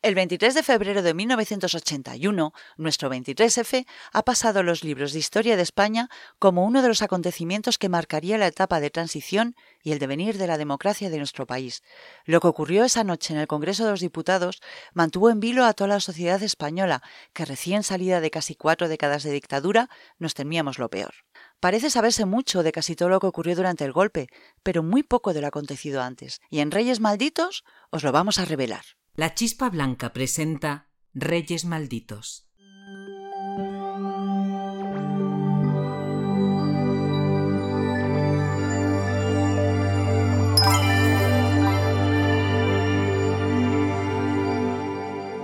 El 23 de febrero de 1981, nuestro 23F ha pasado los libros de historia de España como uno de los acontecimientos que marcaría la etapa de transición y el devenir de la democracia de nuestro país. Lo que ocurrió esa noche en el Congreso de los Diputados mantuvo en vilo a toda la sociedad española, que recién salida de casi cuatro décadas de dictadura nos temíamos lo peor. Parece saberse mucho de casi todo lo que ocurrió durante el golpe, pero muy poco de lo acontecido antes, y en Reyes Malditos os lo vamos a revelar. La Chispa Blanca presenta Reyes Malditos.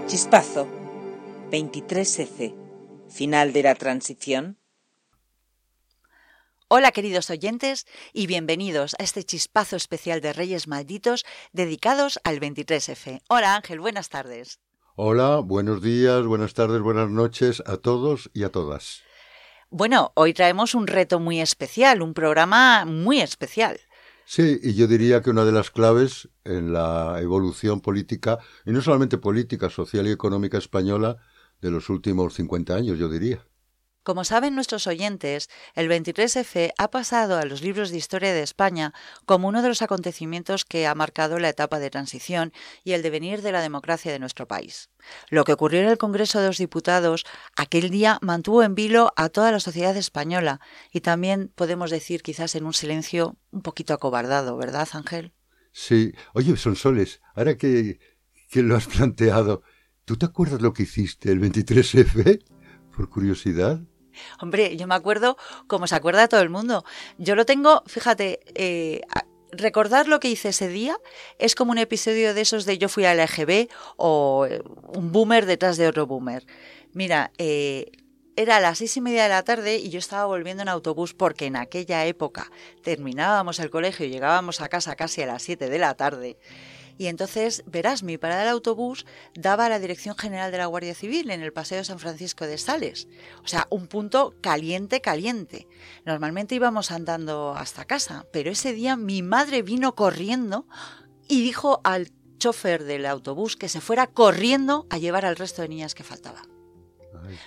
Chispazo, 23F, final de la transición. Hola queridos oyentes y bienvenidos a este chispazo especial de Reyes Malditos dedicados al 23F. Hola Ángel, buenas tardes. Hola, buenos días, buenas tardes, buenas noches a todos y a todas. Bueno, hoy traemos un reto muy especial, un programa muy especial. Sí, y yo diría que una de las claves en la evolución política, y no solamente política, social y económica española, de los últimos 50 años, yo diría. Como saben nuestros oyentes, el 23F ha pasado a los libros de historia de España como uno de los acontecimientos que ha marcado la etapa de transición y el devenir de la democracia de nuestro país. Lo que ocurrió en el Congreso de los Diputados aquel día mantuvo en vilo a toda la sociedad española y también podemos decir quizás en un silencio un poquito acobardado, ¿verdad, Ángel? Sí. Oye, Sonsoles, ahora que, que lo has planteado, ¿tú te acuerdas lo que hiciste el 23F? Por curiosidad. Hombre, yo me acuerdo como se acuerda todo el mundo. Yo lo tengo, fíjate, eh, recordar lo que hice ese día es como un episodio de esos de yo fui a la EGB o eh, un boomer detrás de otro boomer. Mira, eh, era a las seis y media de la tarde y yo estaba volviendo en autobús porque en aquella época terminábamos el colegio y llegábamos a casa casi a las siete de la tarde. Y entonces, verás, mi parada del autobús daba a la Dirección General de la Guardia Civil en el Paseo San Francisco de Sales. O sea, un punto caliente, caliente. Normalmente íbamos andando hasta casa, pero ese día mi madre vino corriendo y dijo al chofer del autobús que se fuera corriendo a llevar al resto de niñas que faltaban.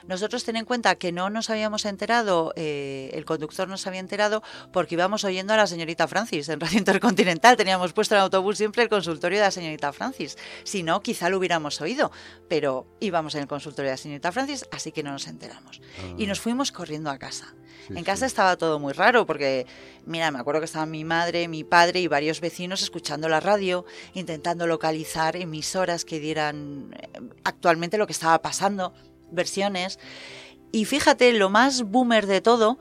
Nosotros ten en cuenta que no nos habíamos enterado, eh, el conductor nos había enterado porque íbamos oyendo a la señorita Francis en Radio Intercontinental. Teníamos puesto en autobús siempre el consultorio de la señorita Francis. Si no, quizá lo hubiéramos oído, pero íbamos en el consultorio de la señorita Francis, así que no nos enteramos. Y nos fuimos corriendo a casa. en casa estaba todo muy raro porque, mira, me acuerdo que estaban mi madre, mi padre y varios vecinos escuchando la radio, intentando localizar emisoras que dieran eh, actualmente lo que estaba pasando versiones. Y fíjate, lo más boomer de todo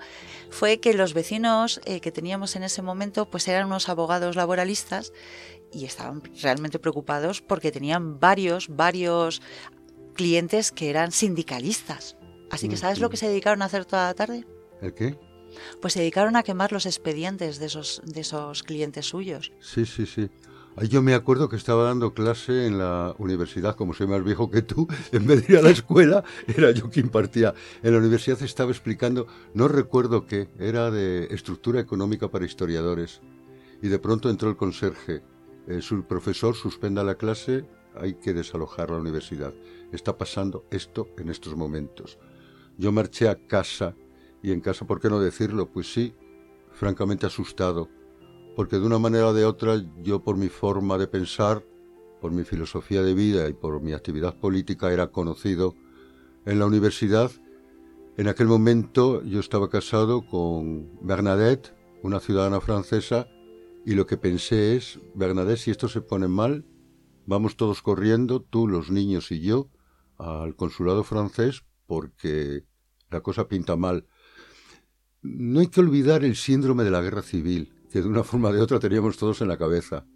fue que los vecinos eh, que teníamos en ese momento pues eran unos abogados laboralistas y estaban realmente preocupados porque tenían varios, varios clientes que eran sindicalistas. Así que ¿sabes lo que se dedicaron a hacer toda la tarde? ¿El qué? Pues se dedicaron a quemar los expedientes de esos, de esos clientes suyos. Sí, sí, sí. Yo me acuerdo que estaba dando clase en la universidad, como soy más viejo que tú, en vez de ir a la escuela, era yo quien impartía. En la universidad estaba explicando, no recuerdo qué, era de estructura económica para historiadores. Y de pronto entró el conserje. Eh, su profesor suspenda la clase, hay que desalojar la universidad. Está pasando esto en estos momentos. Yo marché a casa, y en casa, ¿por qué no decirlo? Pues sí, francamente asustado porque de una manera o de otra yo por mi forma de pensar por mi filosofía de vida y por mi actividad política, era conocido en la universidad. En aquel momento yo estaba casado con Bernadette, una ciudadana francesa, y lo que pensé es, Bernadette, si esto se pone mal, vamos todos corriendo, tú, los niños y yo, al consulado francés, porque la cosa pinta mal. No hay que olvidar el síndrome de la guerra civil, de una forma o de otra teníamos todos en la cabeza.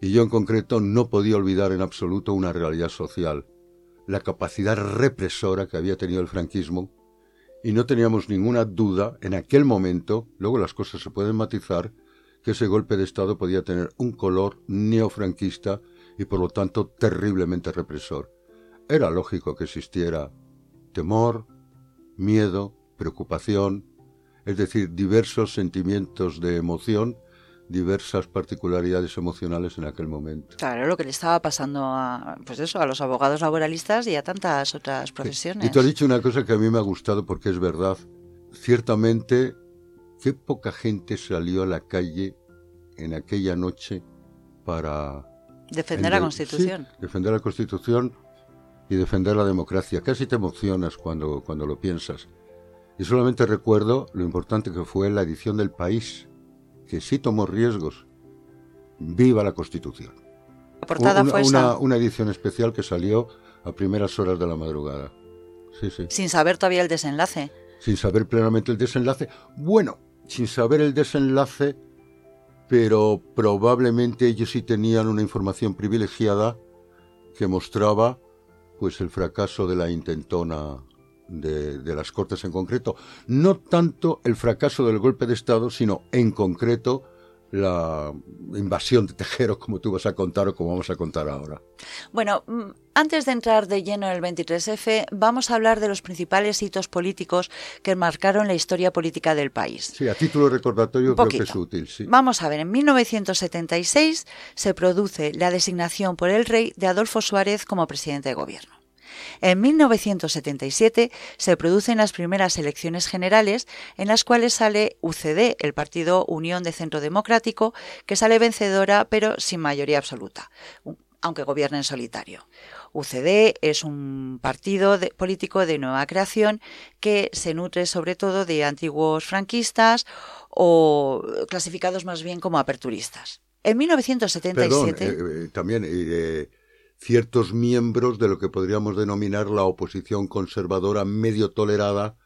Y yo en concreto no podía olvidar en absoluto una realidad social, la capacidad represora que había tenido el franquismo, y no teníamos ninguna duda en aquel momento, luego las cosas se pueden matizar, que ese golpe de Estado podía tener un color neofranquista y por lo tanto terriblemente represor. Era lógico que existiera temor, miedo, preocupación, es decir, diversos sentimientos de emoción, diversas particularidades emocionales en aquel momento. Claro, lo que le estaba pasando a, pues eso, a los abogados laboralistas y a tantas otras profesiones. Y tú has dicho una cosa que a mí me ha gustado porque es verdad. Ciertamente, qué poca gente salió a la calle en aquella noche para defender la Constitución. defender la Constitución y defender la democracia. Casi te emocionas cuando, cuando lo piensas. Y solamente recuerdo lo importante que fue la edición del país, que sí tomó riesgos. Viva la Constitución. La portada una, fue una, esa. una edición especial que salió a primeras horas de la madrugada. Sí, sí. Sin saber todavía el desenlace. Sin saber plenamente el desenlace. Bueno, sin saber el desenlace, pero probablemente ellos sí tenían una información privilegiada que mostraba pues el fracaso de la intentona de, de, las Cortes en concreto. No tanto el fracaso del golpe de Estado, sino en concreto la invasión de Tejero, como tú vas a contar o como vamos a contar ahora. Bueno, antes de entrar de lleno en el 23F, vamos a hablar de los principales hitos políticos que marcaron la historia política del país. Sí, a título recordatorio creo que es útil. Sí. Vamos a ver, en 1976 se produce la designación por el rey de Adolfo Suárez como presidente de gobierno. En 1977 se producen las primeras elecciones generales en las cuales sale UCD, el Partido Unión de Centro Democrático, que sale vencedora pero sin mayoría absoluta, aunque gobierna en solitario. UCD es un partido político de nueva creación que se nutre sobre todo de antiguos franquistas o clasificados más bien como aperturistas. En 1977... Perdón, eh, eh, también... Eh, ciertos miembros de lo que podríamos denominar la oposición conservadora medio tolerada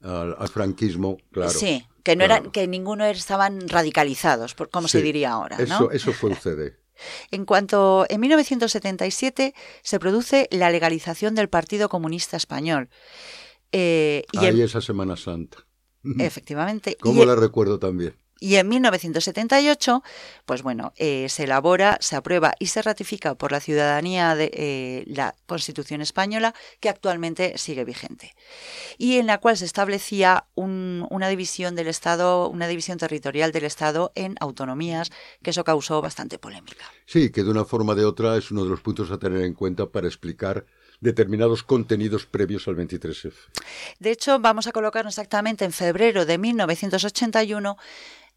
al, al franquismo, claro. Sí, que no claro. eran, que ninguno estaban radicalizados, por como sí, se diría ahora. ¿no? Eso, eso fue UCD. En cuanto en 1977 se produce la legalización del Partido Comunista Español. Eh, y Ahí esa Semana Santa. Efectivamente. ¿Cómo y la recuerdo también? Y en 1978, pues bueno, eh, se elabora, se aprueba y se ratifica por la ciudadanía de eh, la Constitución española, que actualmente sigue vigente, y en la cual se establecía un, una división del Estado, una división territorial del Estado en autonomías, que eso causó bastante polémica. Sí, que de una forma o de otra es uno de los puntos a tener en cuenta para explicar determinados contenidos previos al 23F. De hecho, vamos a colocarnos exactamente en febrero de 1981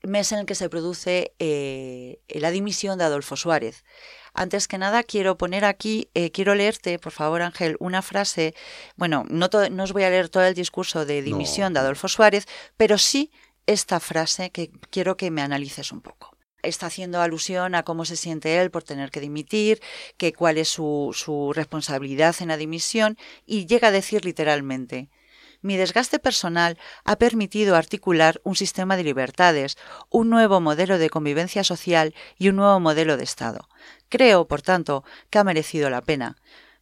mes en el que se produce eh, la dimisión de Adolfo Suárez. Antes que nada, quiero poner aquí, eh, quiero leerte, por favor, Ángel, una frase. Bueno, no, no, os voy a leer todo el discurso de dimisión no. de Adolfo Suárez, pero sí esta frase que quiero que me analices un poco. Está haciendo alusión a cómo se siente él por tener que dimitir, que cuál es su, su responsabilidad en la dimisión, y llega a decir literalmente: mi desgaste personal ha permitido articular un sistema de libertades, un nuevo modelo de convivencia social y un nuevo modelo de Estado. Creo, por tanto, que ha merecido la pena.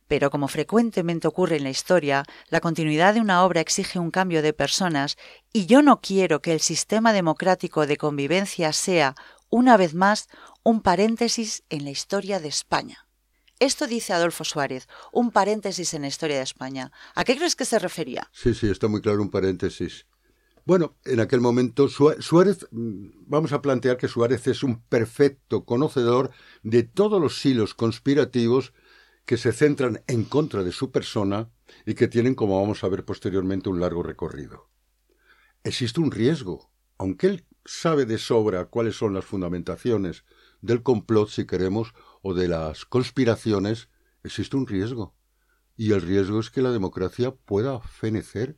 Pero como frecuentemente ocurre en la historia, la continuidad de una obra exige un cambio de personas y yo no quiero que el sistema democrático de convivencia sea, una vez más, un paréntesis en la historia de España. Esto dice Adolfo Suárez, un paréntesis en la historia de España. ¿A qué crees que se refería? Sí, sí, está muy claro un paréntesis. Bueno, en aquel momento Suárez, vamos a plantear que Suárez es un perfecto conocedor de todos los hilos conspirativos que se centran en contra de su persona y que tienen, como vamos a ver posteriormente, un largo recorrido. Existe un riesgo, aunque él sabe de sobra cuáles son las fundamentaciones del complot, si queremos, o de las conspiraciones, existe un riesgo. Y el riesgo es que la democracia pueda fenecer.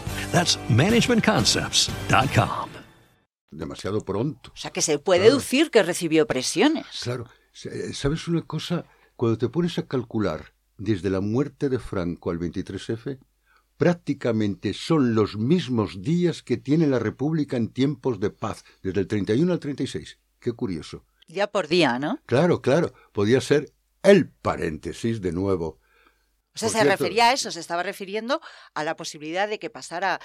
That's managementconcepts.com. demasiado pronto. O sea, que se puede Claro. deducir que recibió presiones. Claro, eh, ¿sabes una cosa? Cuando te pones a calcular desde la muerte de Franco al 23F, prácticamente son los mismos días que tiene la República en tiempos de paz, desde el 31 al 36. Qué curioso. Día por día, ¿no? Claro, claro, podía ser el paréntesis de nuevo. O sea, Por se cierto- refería a eso, se estaba refiriendo a la posibilidad de que pasara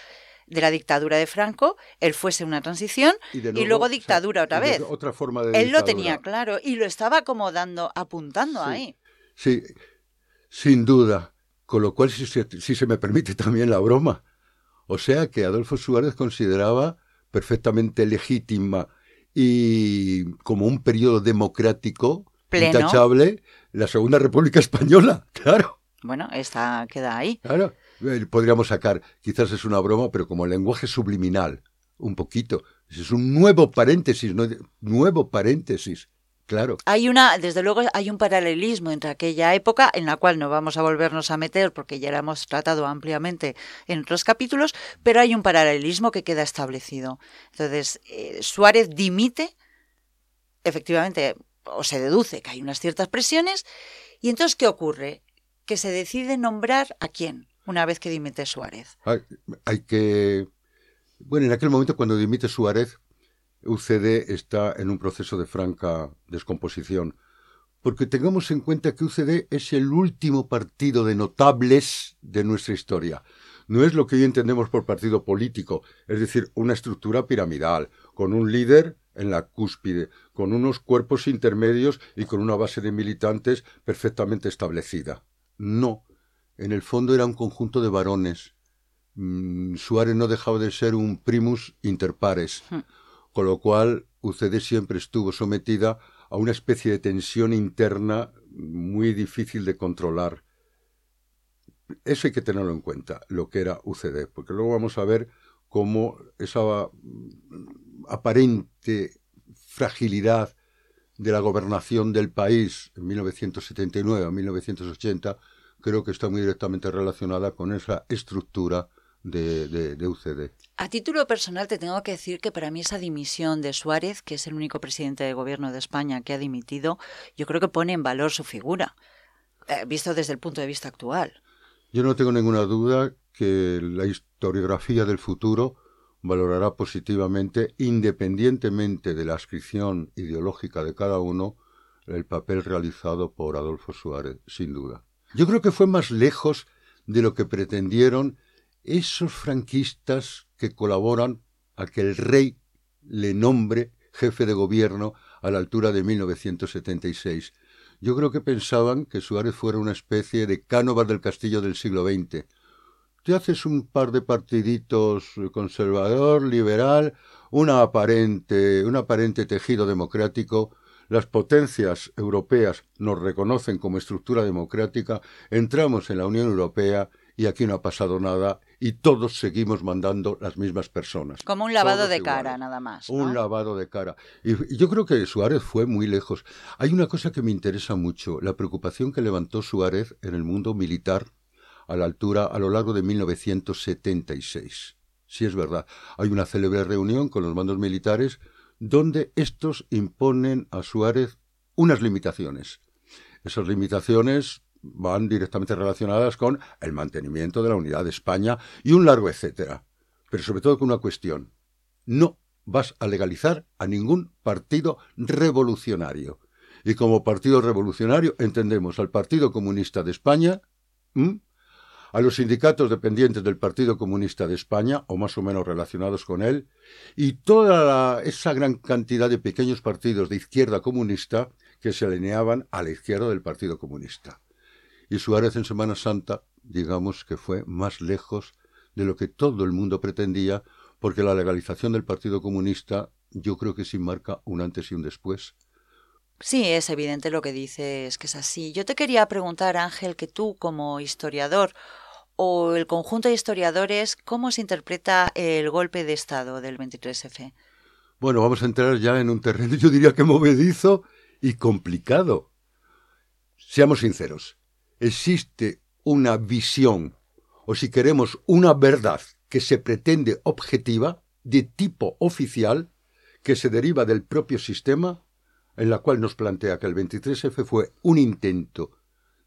de la dictadura de Franco, él fuese una transición y, luego o sea, dictadura otra vez. Otra forma de Él lo tenía claro y lo estaba como dando, apuntando Sí. ahí. Sí, sin duda. Con lo cual, si se, si se me permite también la broma. O sea que Adolfo Suárez consideraba perfectamente legítima y como un periodo democrático Pleno. intachable la Segunda República Española. Claro, Bueno, esta queda ahí. claro. Eh, Podríamos sacar, quizás es una broma, pero como lenguaje subliminal, un poquito. Es un nuevo paréntesis, ¿no? nuevo paréntesis. Claro. Hay una, desde luego, hay un paralelismo entre aquella época, en la cual no vamos a volvernos a meter porque ya la hemos tratado ampliamente en otros capítulos, pero hay un paralelismo que queda establecido. Entonces, eh, Suárez dimite, efectivamente, o se deduce que hay unas ciertas presiones, y entonces, ¿qué ocurre? Que se decide nombrar a quién una vez que dimite Suárez. Hay, que... Bueno, en aquel momento cuando dimite Suárez, UCD está en un proceso de franca descomposición. Porque tengamos en cuenta que UCD es el último partido de notables de nuestra historia. No es lo que hoy entendemos por partido político, es decir, una estructura piramidal, con un líder en la cúspide, con unos cuerpos intermedios y con una base de militantes perfectamente establecida. No, en el fondo era un conjunto de varones. Mm, Suárez no dejaba de ser un primus inter pares, con lo cual UCD siempre estuvo sometida a una especie de tensión interna muy difícil de controlar. Eso hay que tenerlo en cuenta, lo que era UCD, porque luego vamos a ver cómo esa mm, aparente fragilidad de la gobernación del país en 1979 a 1980 creo que está muy directamente relacionada con esa estructura de, de, de, UCD. A título personal te tengo que decir que para mí esa dimisión de Suárez, que es el único presidente de gobierno de España que ha dimitido, yo creo que pone en valor su figura, eh, visto desde el punto de vista actual. Yo no tengo ninguna duda que la historiografía del futuro valorará positivamente, independientemente de la ascripción ideológica de cada uno, el papel realizado por Adolfo Suárez, sin duda. Yo creo que fue más lejos de lo que pretendieron esos franquistas que colaboran a que el rey le nombre jefe de gobierno a la altura de 1976. Yo creo que pensaban que Suárez fuera una especie de Cánovas del Castillo del siglo XX. Te haces un par de partiditos conservador, liberal, una aparente, un aparente tejido democrático, las potencias europeas nos reconocen como estructura democrática, entramos en la Unión Europea y aquí no ha pasado nada y todos seguimos mandando las mismas personas. Como un lavado Todos de iguales. cara, nada más. ¿no? Un lavado de cara. Y, y yo creo que Suárez fue muy lejos. Hay una cosa que me interesa mucho, la preocupación que levantó Suárez en el mundo militar a la altura, a lo largo de 1976. Sí es verdad. Hay una célebre reunión con los mandos militares donde estos imponen a Suárez unas limitaciones. Esas limitaciones van directamente relacionadas con el mantenimiento de la unidad de España y un largo etcétera. Pero sobre todo con una cuestión. No vas a legalizar a ningún partido revolucionario. Y como partido revolucionario entendemos al Partido Comunista de España. A los sindicatos dependientes del Partido Comunista de España, o más o menos relacionados con él, y toda esa gran cantidad de pequeños partidos de izquierda comunista que se alineaban a la izquierda del Partido Comunista. Y Suárez en Semana Santa, digamos que fue más lejos de lo que todo el mundo pretendía, porque la legalización del Partido Comunista yo creo que sí marca un antes y un después. Sí, es evidente lo que dices, que es así. Yo te quería preguntar, Ángel, que tú como historiador o el conjunto de historiadores, ¿cómo se interpreta el golpe de Estado del 23F? Bueno, vamos a entrar ya en un terreno, yo diría que movedizo y complicado. Seamos sinceros, existe una visión, o si queremos, una verdad que se pretende objetiva, de tipo oficial, que se deriva del propio sistema, en la cual nos plantea que el 23F fue un intento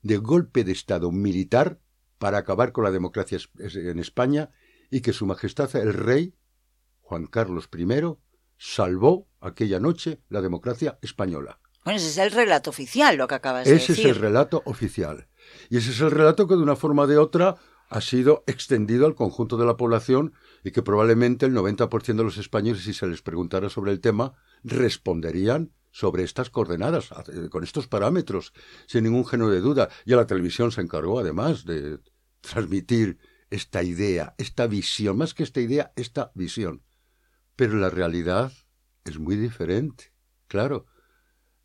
de golpe de Estado militar para acabar con la democracia en España y que Su Majestad el Rey, Juan Carlos I, salvó aquella noche la democracia española. Bueno, ese es el relato oficial, lo que acabas de decir. Ese es el relato oficial. Y ese es el relato que de una forma o de otra ha sido extendido al conjunto de la población y que probablemente el 90% de los españoles, si se les preguntara sobre el tema, responderían sobre estas coordenadas, con estos parámetros, sin ningún género de duda. Y a la televisión se encargó, además, de transmitir esta idea, esta visión, más que esta idea, esta visión. Pero la realidad es muy diferente. Claro,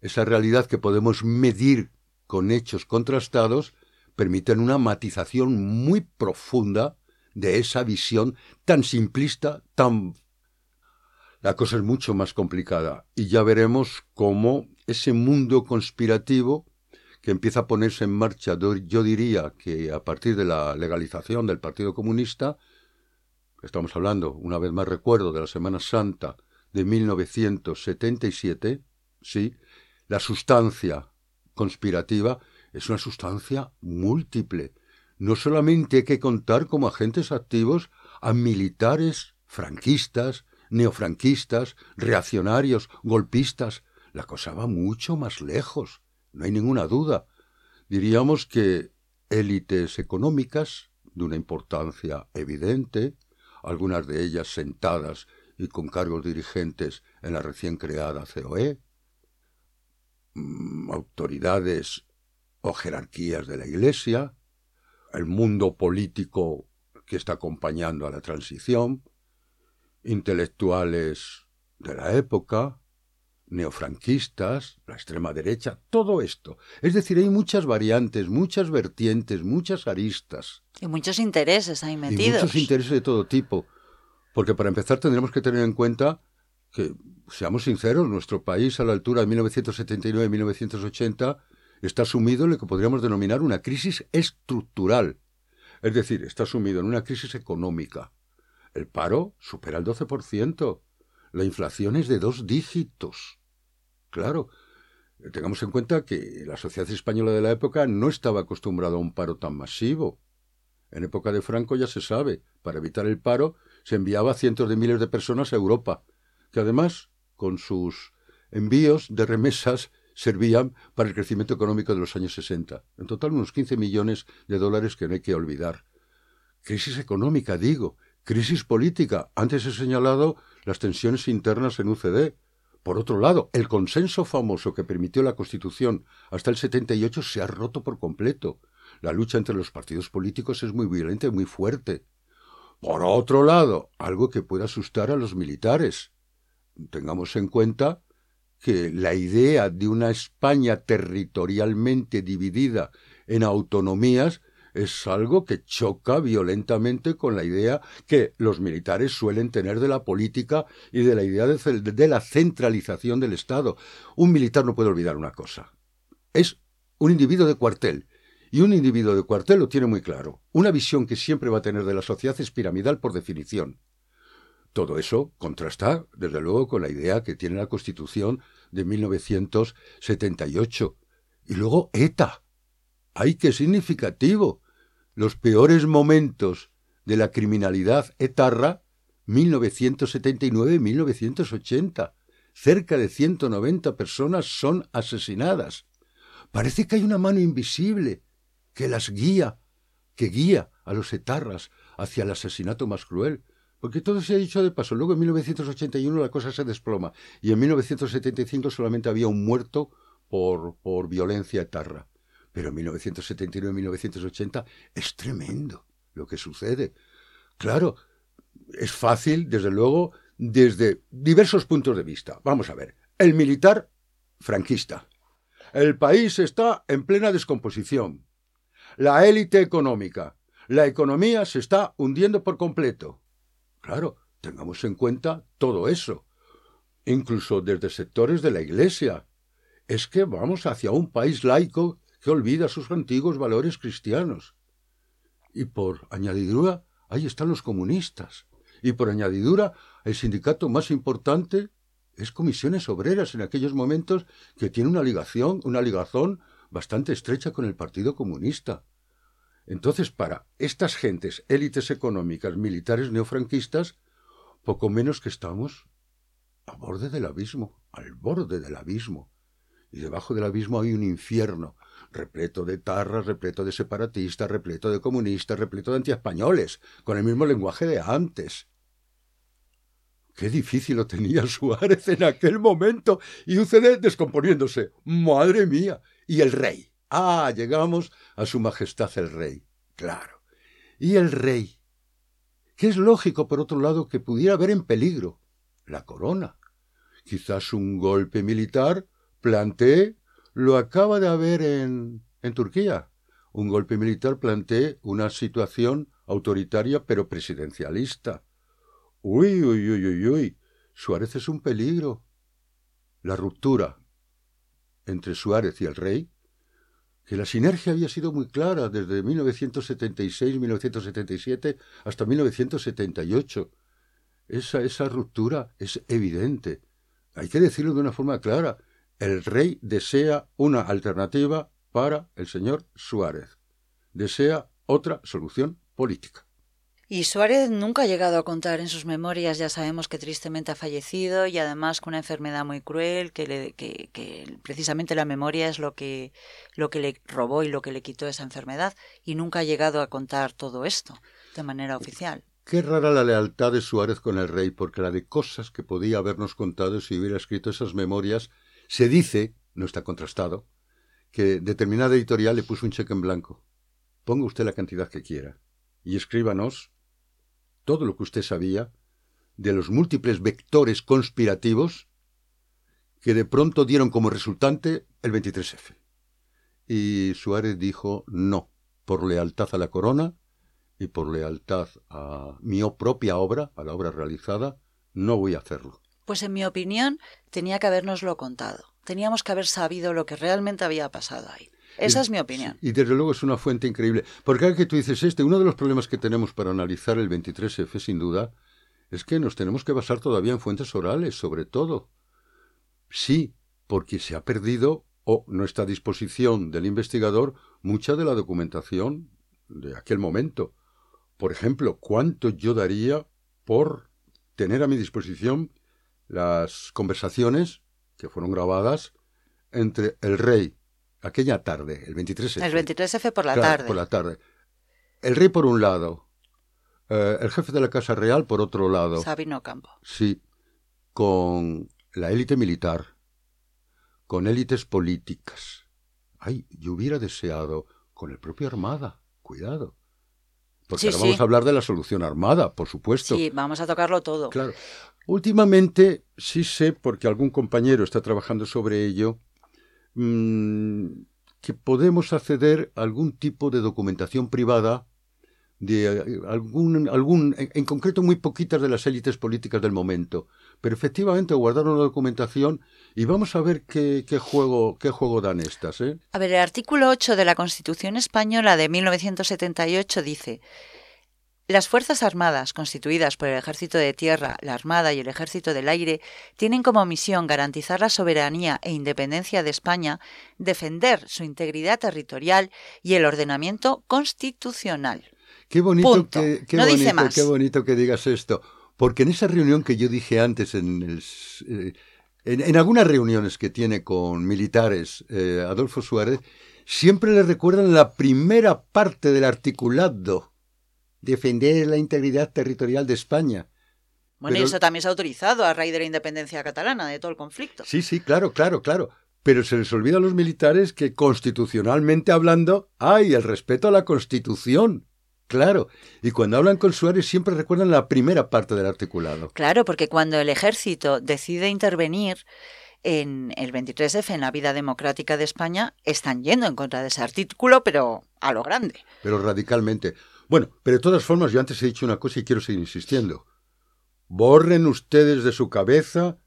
esa realidad que podemos medir con hechos contrastados permiten una matización muy profunda de esa visión tan simplista, tan... La cosa es mucho más complicada y ya veremos cómo ese mundo conspirativo que empieza a ponerse en marcha, yo diría que a partir de la legalización del Partido Comunista, estamos hablando, una vez más recuerdo, de la Semana Santa de 1977, sí, la sustancia conspirativa es una sustancia múltiple. No solamente hay que contar como agentes activos a militares franquistas, neofranquistas, reaccionarios, golpistas. La cosa va mucho más lejos, no hay ninguna duda. Diríamos que élites económicas de una importancia evidente, algunas de ellas sentadas y con cargos dirigentes en la recién creada COE, mm, autoridades o jerarquías de la Iglesia, el mundo político que está acompañando a la transición, intelectuales de la época, neofranquistas, la extrema derecha, todo esto. Es decir, hay muchas variantes, muchas vertientes, muchas aristas. Y muchos intereses ahí metidos. Y muchos intereses de todo tipo. Porque para empezar tendremos que tener en cuenta que, seamos sinceros, nuestro país a la altura de 1979-1980 está sumido en lo que podríamos denominar una crisis estructural. Es decir, está sumido en una crisis económica. El paro supera el 12%. La inflación es de dos dígitos. Claro, tengamos en cuenta que la sociedad española de la época no estaba acostumbrada a un paro tan masivo. En época de Franco ya se sabe, para evitar el paro se enviaba a cientos de miles de personas a Europa, que además, con sus envíos de remesas, servían para el crecimiento económico de los años 60. En total, unos 15 millones de dólares que no hay que olvidar. Crisis económica, digo. Crisis política. Antes he señalado las tensiones internas en UCD. Por otro lado, el consenso famoso que permitió la Constitución hasta el 78 se ha roto por completo. La lucha entre los partidos políticos es muy violenta y muy fuerte. Por otro lado, algo que puede asustar a los militares. Tengamos en cuenta que la idea de una España territorialmente dividida en autonomías es algo que choca violentamente con la idea que los militares suelen tener de la política y de la idea de, la centralización del Estado. Un militar no puede olvidar una cosa. Es un individuo de cuartel. Y un individuo de cuartel lo tiene muy claro. Una visión que siempre va a tener de la sociedad es piramidal por definición. Todo eso contrasta, desde luego, con la idea que tiene la Constitución de 1978. Y luego ETA. ¡Ay, qué significativo! Los peores momentos de la criminalidad etarra, 1979-1980. Cerca de 190 personas son asesinadas. Parece que hay una mano invisible que las guía, que guía a los etarras hacia el asesinato más cruel. Porque todo se ha dicho de paso. Luego en 1981 la cosa se desploma y en 1975 solamente había un muerto por, por violencia etarra. Pero en 1979-1980 es tremendo lo que sucede. Claro, es fácil, desde luego, desde diversos puntos de vista. Vamos a ver, el militar franquista. El país está en plena descomposición. La élite económica. La economía se está hundiendo por completo. Claro, tengamos en cuenta todo eso. Incluso desde sectores de la Iglesia. Es que vamos hacia un país laico que olvida sus antiguos valores cristianos. Y por añadidura, ahí están los comunistas. Y por añadidura, el sindicato más importante es Comisiones Obreras en aquellos momentos que tiene una ligación, una ligazón bastante estrecha con el Partido Comunista. Entonces, para estas gentes, élites económicas, militares neofranquistas, poco menos que estamos a borde del abismo, al borde del abismo. Y debajo del abismo hay un infierno, repleto de tarras, repleto de separatistas, repleto de comunistas, repleto de antiespañoles, con el mismo lenguaje de antes. Qué difícil lo tenía Suárez en aquel momento. Y UCD descomponiéndose. Madre mía. Y el rey. Ah, llegamos a su majestad el rey. Claro. Y el rey. Que es lógico, por otro lado, que pudiera haber en peligro la corona. Quizás un golpe militar plantee lo acaba de haber en, en Turquía. Un golpe militar plantee una situación autoritaria pero presidencialista. Uy, uy, uy, uy, uy. Suárez es un peligro. La ruptura entre Suárez y el rey, que la sinergia había sido muy clara desde 1976-1977 hasta 1978. Esa, esa ruptura es evidente. Hay que decirlo de una forma clara. El rey desea una alternativa para el señor Suárez. Desea otra solución política. Y Suárez nunca ha llegado a contar en sus memorias, ya sabemos que tristemente ha fallecido y además con una enfermedad muy cruel, que, le, que, que, precisamente la memoria es lo que, lo que le robó y lo que le quitó esa enfermedad, y nunca ha llegado a contar todo esto de manera oficial. Qué rara la lealtad de Suárez con el rey, porque la de cosas que podía habernos contado si hubiera escrito esas memorias, se dice, no está contrastado, que determinada editorial le puso un cheque en blanco. Ponga usted la cantidad que quiera y escríbanos todo lo que usted sabía de los múltiples vectores conspirativos que de pronto dieron como resultante el 23F. Y Suárez dijo no, por lealtad a la corona y por lealtad a mi propia obra, a la obra realizada, no voy a hacerlo. Pues en mi opinión tenía que habernoslo contado. Teníamos que haber sabido lo que realmente había pasado ahí. Esa es mi opinión. Y desde luego es una fuente increíble. Porque cada que tú dices este, uno de los problemas que tenemos para analizar el 23F, sin duda, es que nos tenemos que basar todavía en fuentes orales, sobre todo. Sí, porque se ha perdido o no está a disposición del investigador mucha de la documentación de aquel momento. Por ejemplo, ¿cuánto yo daría por tener a mi disposición las conversaciones que fueron grabadas entre el rey, aquella tarde, el 23F. El 23F por la claro, tarde. Por la tarde. El rey por un lado, eh, el jefe de la Casa Real por otro lado. Sabino Campo. Sí, con la élite militar, con élites políticas. Ay, yo hubiera deseado con el propio Armada, cuidado. Porque Sí, ahora sí. vamos a hablar de la solución armada, por supuesto. Sí, vamos a tocarlo todo. Claro. Últimamente sí sé, porque algún compañero está trabajando sobre ello, mm, que podemos acceder a algún tipo de documentación privada de eh, algún, algún, en, concreto muy poquitas de las élites políticas del momento, pero efectivamente guardaron la documentación y vamos a ver qué, qué juego, qué juego dan estas, ¿eh? A ver, el artículo 8 de la Constitución Española de 1978 dice las Fuerzas Armadas, constituidas por el Ejército de Tierra, la Armada y el Ejército del Aire, tienen como misión garantizar la soberanía e independencia de España, defender su integridad territorial y el ordenamiento constitucional. Qué bonito, Punto. que, qué No dice bonito, más. qué bonito que digas esto. Porque en esa reunión que yo dije antes, en, el eh, en, en algunas reuniones que tiene con militares, eh, Adolfo Suárez, siempre le recuerdan la primera parte del articulado, defender la integridad territorial de España. Bueno, Pero- y eso también se ha autorizado a raíz de la independencia catalana, de todo el conflicto. Sí, sí, claro, claro, claro. pero se les olvida a los militares que constitucionalmente hablando hay el respeto a la Constitución. Claro, y cuando hablan con Suárez siempre recuerdan la primera parte del articulado. Claro, porque cuando el ejército decide intervenir en el 23F, en la vida democrática de España, están yendo en contra de ese artículo, pero a lo grande. Pero radicalmente. Bueno, pero de todas formas yo antes he dicho una cosa y quiero seguir insistiendo. Borren ustedes de su cabeza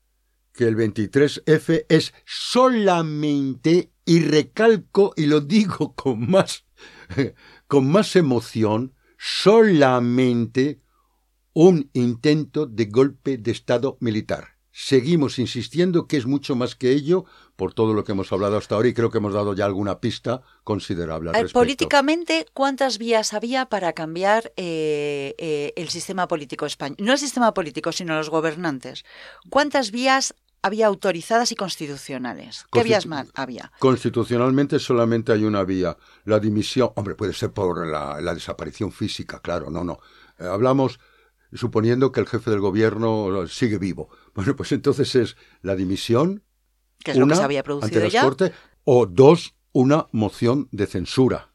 que el 23F es solamente, y recalco y lo digo con más, con más emoción, solamente un intento de golpe de Estado militar. Seguimos insistiendo que es mucho más que ello por todo lo que hemos hablado hasta ahora y creo que hemos dado ya alguna pista considerable. Al respecto. Políticamente, ¿cuántas vías había para cambiar eh, eh, el sistema político español? No el sistema político, sino los gobernantes. ¿Cuántas vías había autorizadas y constitucionales? ¿Qué Constitu- vías más había? Constitucionalmente solamente hay una vía, la dimisión. Hombre, puede ser por la, la desaparición física, claro, no, no. Eh, hablamos suponiendo que el jefe del gobierno sigue vivo. Bueno, pues entonces es la dimisión, Que es lo que se había ante producido las ya. Cortes, o dos, una moción de censura.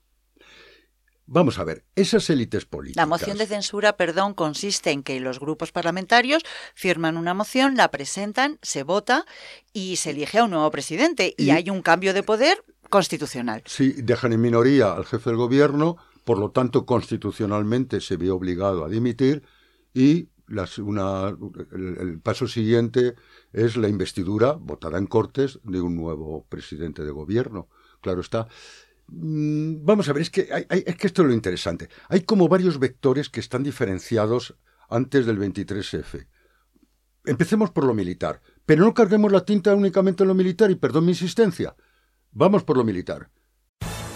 Vamos a ver, esas élites políticas. La moción de censura, perdón, consiste en que los grupos parlamentarios firman una moción, la presentan, se vota y se elige a un nuevo presidente. Y, Y- hay un cambio de poder constitucional. Sí, dejan en minoría al jefe del gobierno, por lo tanto, constitucionalmente se ve obligado a dimitir y las- una- el, el paso siguiente es la investidura, votada en Cortes, de un nuevo presidente de gobierno. Claro está. Mm, Vamos a ver, es que, es que esto es lo interesante. Hay como varios vectores que están diferenciados antes del 23F. Empecemos por lo militar, pero no carguemos la tinta únicamente en lo militar y perdón mi insistencia. Vamos por lo militar.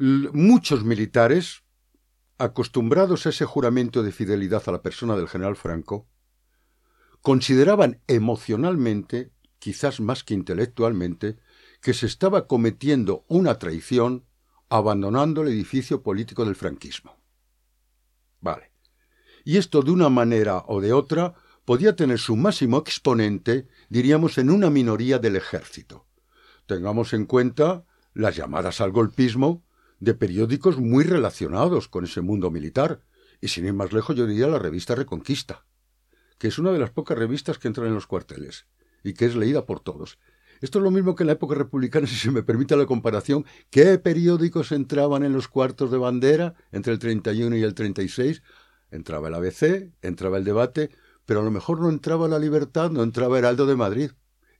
Muchos militares, acostumbrados a ese juramento de fidelidad a la persona del general Franco, consideraban emocionalmente, quizás más que intelectualmente, que se estaba cometiendo una traición abandonando el edificio político del franquismo. Vale. Y esto de una manera o de otra podía tener su máximo exponente, diríamos, en una minoría del ejército. Tengamos en cuenta las llamadas al golpismo de periódicos muy relacionados con ese mundo militar, y sin ir más lejos yo diría la revista Reconquista, que es una de las pocas revistas que entran en los cuarteles y que es leída por todos. Esto es lo mismo que en la época republicana, si se me permite la comparación. ¿Qué periódicos entraban en los cuartos de bandera entre el 31 y el 36? Entraba el ABC, entraba el debate, pero a lo mejor no entraba la libertad, no entraba Heraldo de Madrid.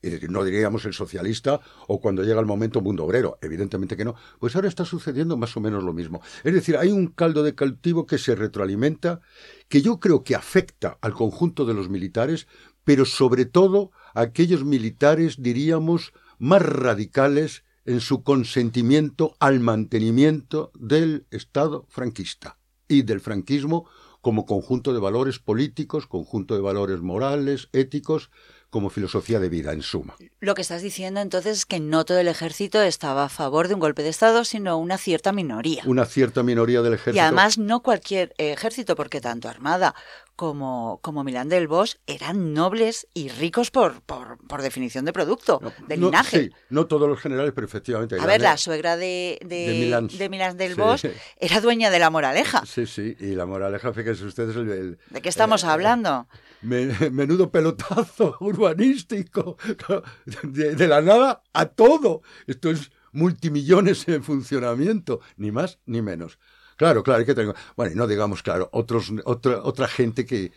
No diríamos el socialista o cuando llega el momento mundo obrero. Evidentemente que no. Pues ahora está sucediendo más o menos lo mismo. Es decir, hay un caldo de cultivo que se retroalimenta, que yo creo que afecta al conjunto de los militares, pero sobre todo a aquellos militares, diríamos, más radicales en su consentimiento al mantenimiento del Estado franquista y del franquismo como conjunto de valores políticos, conjunto de valores morales, éticos, como filosofía de vida, en suma. Lo que estás diciendo entonces es que no todo el ejército estaba a favor de un golpe de Estado, sino una cierta minoría. Una cierta minoría del ejército. Y además no cualquier ejército, porque tanto Armada como, como Milán del Bosch eran nobles y ricos por, por, por definición de producto, de No, linaje. sí, no todos los generales, pero efectivamente. A ver, la suegra de, de, De Milán. de Milán del Sí. Bosch era dueña de la moraleja. Sí, sí, y la moraleja, fíjense ustedes, el, el- ¿De qué estamos eh, hablando? me- menudo pelotazo urbanístico, de, de la nada a todo. Esto es multimillones en funcionamiento, ni más ni menos. Claro, claro, hay que tener... Bueno, no digamos, claro, otros, otra, otra gente que...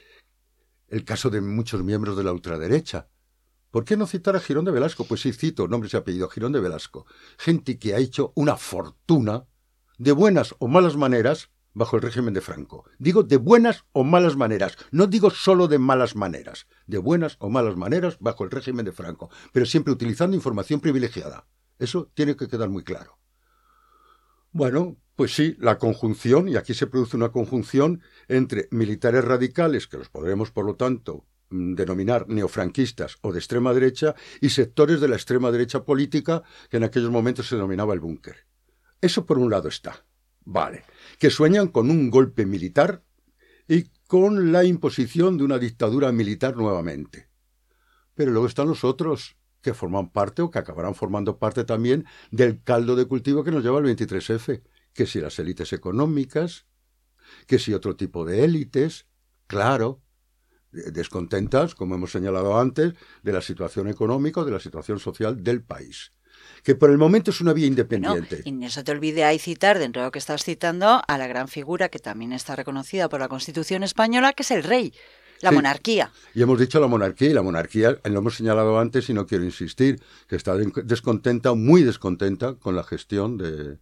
El caso de muchos miembros de la ultraderecha. ¿Por qué no citar a Girón de Velasco? Pues sí, cito nombres y apellido, Girón de Velasco. Gente que ha hecho una fortuna de buenas o malas maneras bajo el régimen de Franco. Digo de buenas o malas maneras, no digo solo de malas maneras, de buenas o malas maneras bajo el régimen de Franco, pero siempre utilizando información privilegiada. Eso tiene que quedar muy claro. Bueno, pues sí, la conjunción, y aquí se produce una conjunción entre militares radicales, que los podremos, por lo tanto, mm, denominar neofranquistas o de extrema derecha, y sectores de la extrema derecha política, que en aquellos momentos se denominaba el búnker. Eso por un lado está. Vale. Que sueñan con un golpe militar y con la imposición de una dictadura militar nuevamente. Pero luego están los otros, que forman parte o que acabarán formando parte también del caldo de cultivo que nos lleva el 23F, que si las élites económicas, que si otro tipo de élites, claro, de- descontentas, como hemos señalado antes, de la situación económica o de la situación social del país, que por el momento es una vía independiente. y no se te olvide ahí citar, dentro de lo que estás citando, a la gran figura que también está reconocida por la Constitución española, que es el rey, la Sí. monarquía. Y hemos dicho la monarquía, y la monarquía, lo hemos señalado antes y no quiero insistir, que está de- descontenta, muy descontenta con la gestión de,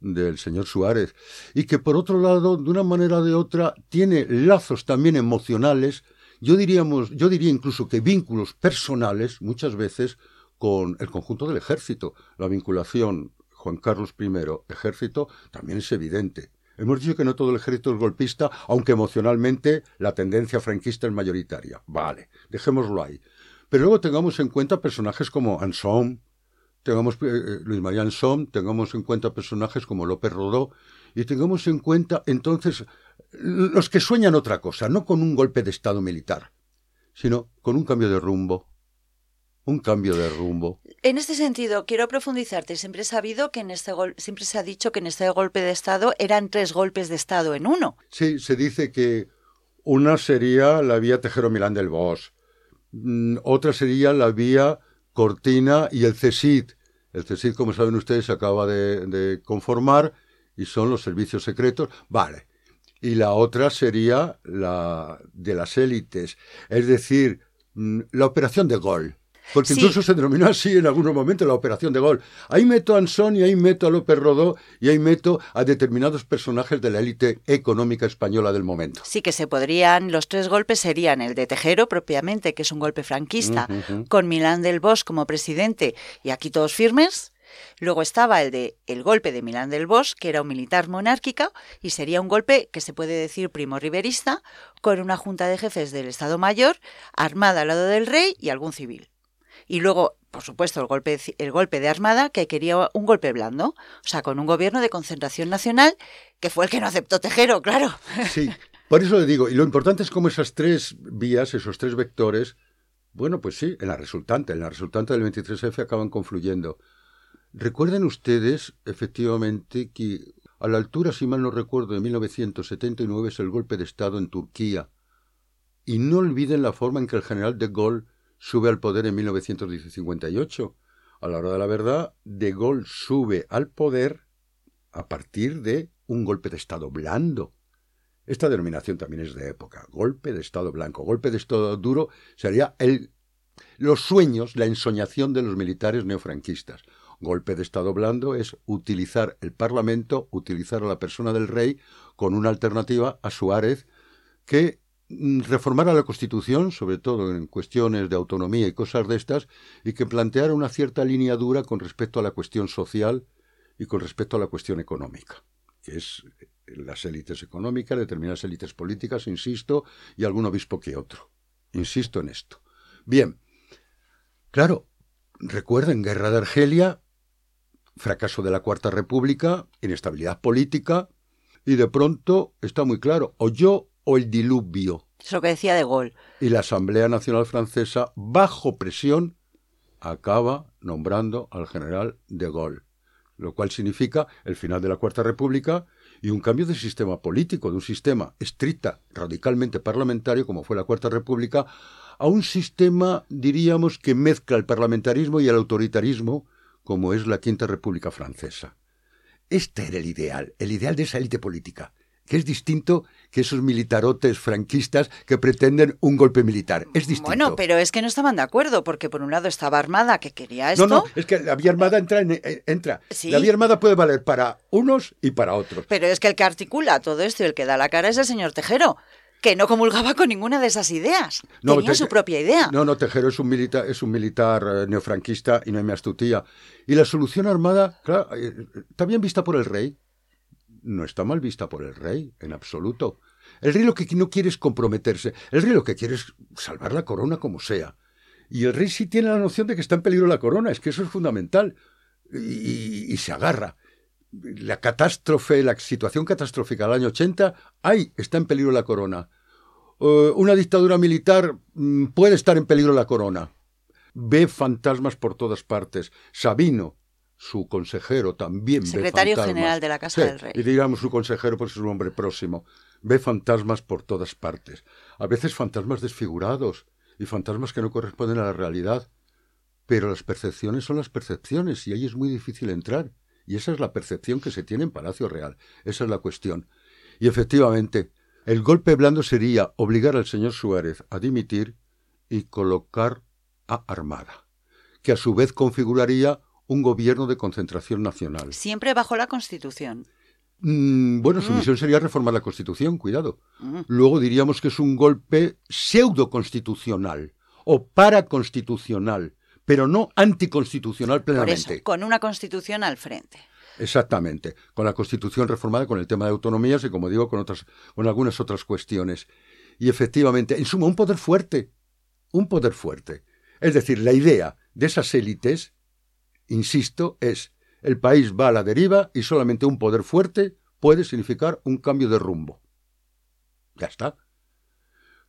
del señor Suárez. Y que por otro lado, de una manera o de otra, tiene lazos también emocionales, yo, diríamos, yo diría incluso que vínculos personales, muchas veces, con el conjunto del ejército. La vinculación Juan Carlos I, ejército, también es evidente. Hemos dicho que no todo el ejército es golpista, aunque emocionalmente la tendencia franquista es mayoritaria. Vale, dejémoslo ahí. Pero luego tengamos en cuenta personajes como Anson, tengamos eh, eh, Luis María Anson, tengamos en cuenta personajes como López Rodó, y tengamos en cuenta entonces los que sueñan otra cosa, no con un golpe de Estado militar, sino con un cambio de rumbo. Un cambio de rumbo. En este sentido, quiero profundizarte. Siempre he sabido que en este gol- siempre se ha dicho que en este golpe de Estado eran tres golpes de Estado en uno. Sí, se dice que una sería la vía Tejero Milán del Bosch, mm, otra sería la vía Cortina y el CESID. El CESID, como saben ustedes, se acaba de, de conformar y son los servicios secretos. Vale. Y la otra sería la de las élites, es decir, mm, la operación de Gol. Porque Sí. incluso se denominó así en algunos momentos la operación de Gol. Ahí meto a Anson y ahí meto a López Rodó y ahí meto a determinados personajes de la élite económica española del momento. Sí que se podrían, los tres golpes serían el de Tejero propiamente, que es un golpe franquista, con Milán del Bosch como presidente y aquí todos firmes. Luego estaba el de el golpe de Milán del Bosch, que era un militar monárquica y sería un golpe que se puede decir primo riverista, con una junta de jefes del Estado Mayor, armada al lado del rey y algún civil. Y luego, por supuesto, el golpe, el golpe de Armada, que quería un golpe blando, o sea, con un gobierno de concentración nacional, que fue el que no aceptó Tejero, claro. Sí, por eso le digo, y lo importante es cómo esas tres vías, esos tres vectores, bueno, pues sí, en la resultante, en la resultante del 23F acaban confluyendo. Recuerden ustedes, efectivamente, que a la altura, si mal no recuerdo, de 1979 es el golpe de Estado en Turquía. Y no olviden la forma en que el general de Gaulle sube al poder en 1958. A la hora de la verdad, de Gaulle sube al poder a partir de un golpe de Estado blando. Esta denominación también es de época. Golpe de Estado blanco. Golpe de Estado duro sería el, los sueños, la ensoñación de los militares neofranquistas. Golpe de Estado blando es utilizar el Parlamento, utilizar a la persona del rey con una alternativa a Suárez que reformara la Constitución, sobre todo en cuestiones de autonomía y cosas de estas, y que planteara una cierta línea dura con respecto a la cuestión social y con respecto a la cuestión económica, que es las élites económicas, determinadas élites políticas, insisto, y algún obispo que otro. Insisto en esto. Bien, claro, recuerden, guerra de Argelia, fracaso de la Cuarta República, inestabilidad política, y de pronto está muy claro, o yo o el diluvio. Es lo que decía de Gaulle. Y la Asamblea Nacional Francesa, bajo presión, acaba nombrando al general de Gaulle, lo cual significa el final de la Cuarta República y un cambio de sistema político, de un sistema estricta, radicalmente parlamentario, como fue la Cuarta República, a un sistema, diríamos, que mezcla el parlamentarismo y el autoritarismo, como es la Quinta República Francesa. Este era el ideal, el ideal de esa élite política, que es distinto que esos militarotes franquistas que pretenden un golpe militar. Es distinto. Bueno, pero es que no estaban de acuerdo, porque por un lado estaba Armada, que quería esto. No, no, es que la vía armada entra. En, eh, entra. La vía armada puede valer para unos y para otros. Pero es que el que articula todo esto y el que da la cara es el señor Tejero que no comulgaba con ninguna de esas ideas. No, Tenía su propia idea. No, no, Tejero es un militar, es un militar eh, neofranquista y no hay más tutía. Y la solución armada, claro, eh, está bien vista por el rey. No está mal vista por el rey, en absoluto. El rey lo que no quiere es comprometerse. El rey lo que quiere es salvar la corona como sea. Y el rey sí tiene la noción de que está en peligro la corona, es que eso es fundamental. Y, se agarra la catástrofe, la situación catastrófica del año 80, ahí está en peligro la corona. Eh, una dictadura militar mm, puede estar en peligro la corona. Ve fantasmas por todas partes. Sabino, su consejero, también Secretario ve fantasmas. general de la Casa del Rey. Y digamos su consejero, pues es un hombre próximo. Ve fantasmas por todas partes. A veces fantasmas desfigurados y fantasmas que no corresponden a la realidad. Pero las percepciones son las percepciones y ahí es muy difícil entrar. Y esa es la percepción que se tiene en Palacio Real. Esa es la cuestión. Y efectivamente, el golpe blando sería obligar al señor Suárez a dimitir y colocar a Armada, que a su vez configuraría un gobierno de concentración nacional. Siempre bajo la Constitución. Mm, bueno, su mm. misión sería reformar la Constitución, cuidado. Mm. Luego diríamos que es un golpe pseudo constitucional o paraconstitucional, pero no anticonstitucional plenamente. con una constitución al frente. Exactamente, con la constitución reformada, con el tema de autonomías y, como digo, con, otras, con algunas otras cuestiones. Y efectivamente, en suma, un poder fuerte, un poder fuerte. Es decir, la idea de esas élites, insisto, es el país va a la deriva y solamente un poder fuerte puede significar un cambio de rumbo. Ya está.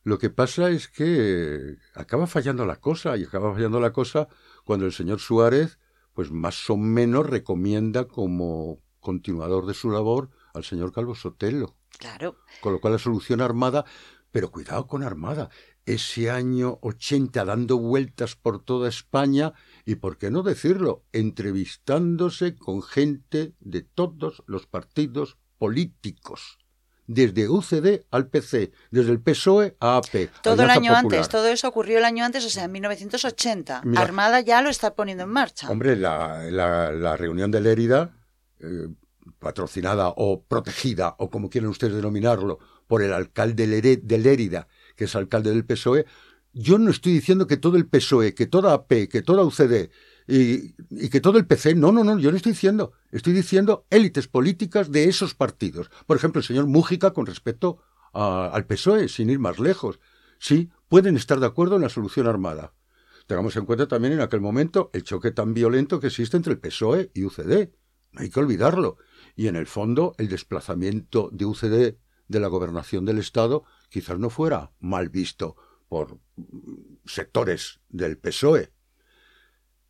Lo que pasa es que acaba fallando la cosa, y acaba fallando la cosa cuando el señor Suárez, pues más o menos recomienda como continuador de su labor al señor Calvo Sotelo. Claro. Con lo cual la solución armada, pero cuidado con armada. Ese año 80 dando vueltas por toda España y, por qué no decirlo, entrevistándose con gente de todos los partidos políticos desde UCD al PC, desde el PSOE a AP. Todo el año antes, todo eso ocurrió el año antes, o sea, en 1980. Armada ya lo está poniendo en marcha. Hombre, la, la, reunión de Lérida, eh, patrocinada o protegida, o como quieren ustedes denominarlo, por el alcalde de Lérida, que es alcalde del PSOE, yo no estoy diciendo que todo el PSOE, que toda AP, que toda UCD y, que todo el PC, no, no, no, yo no estoy diciendo, estoy diciendo élites políticas de esos partidos. Por ejemplo, el señor Mújica con respecto al PSOE, sin ir más lejos. Sí, pueden estar de acuerdo en la solución armada. Tengamos en cuenta también en aquel momento el choque tan violento que existe entre el PSOE y UCD. No hay que olvidarlo. Y en el fondo, el desplazamiento de UCD de la gobernación del Estado quizás no fuera mal visto por sectores del PSOE.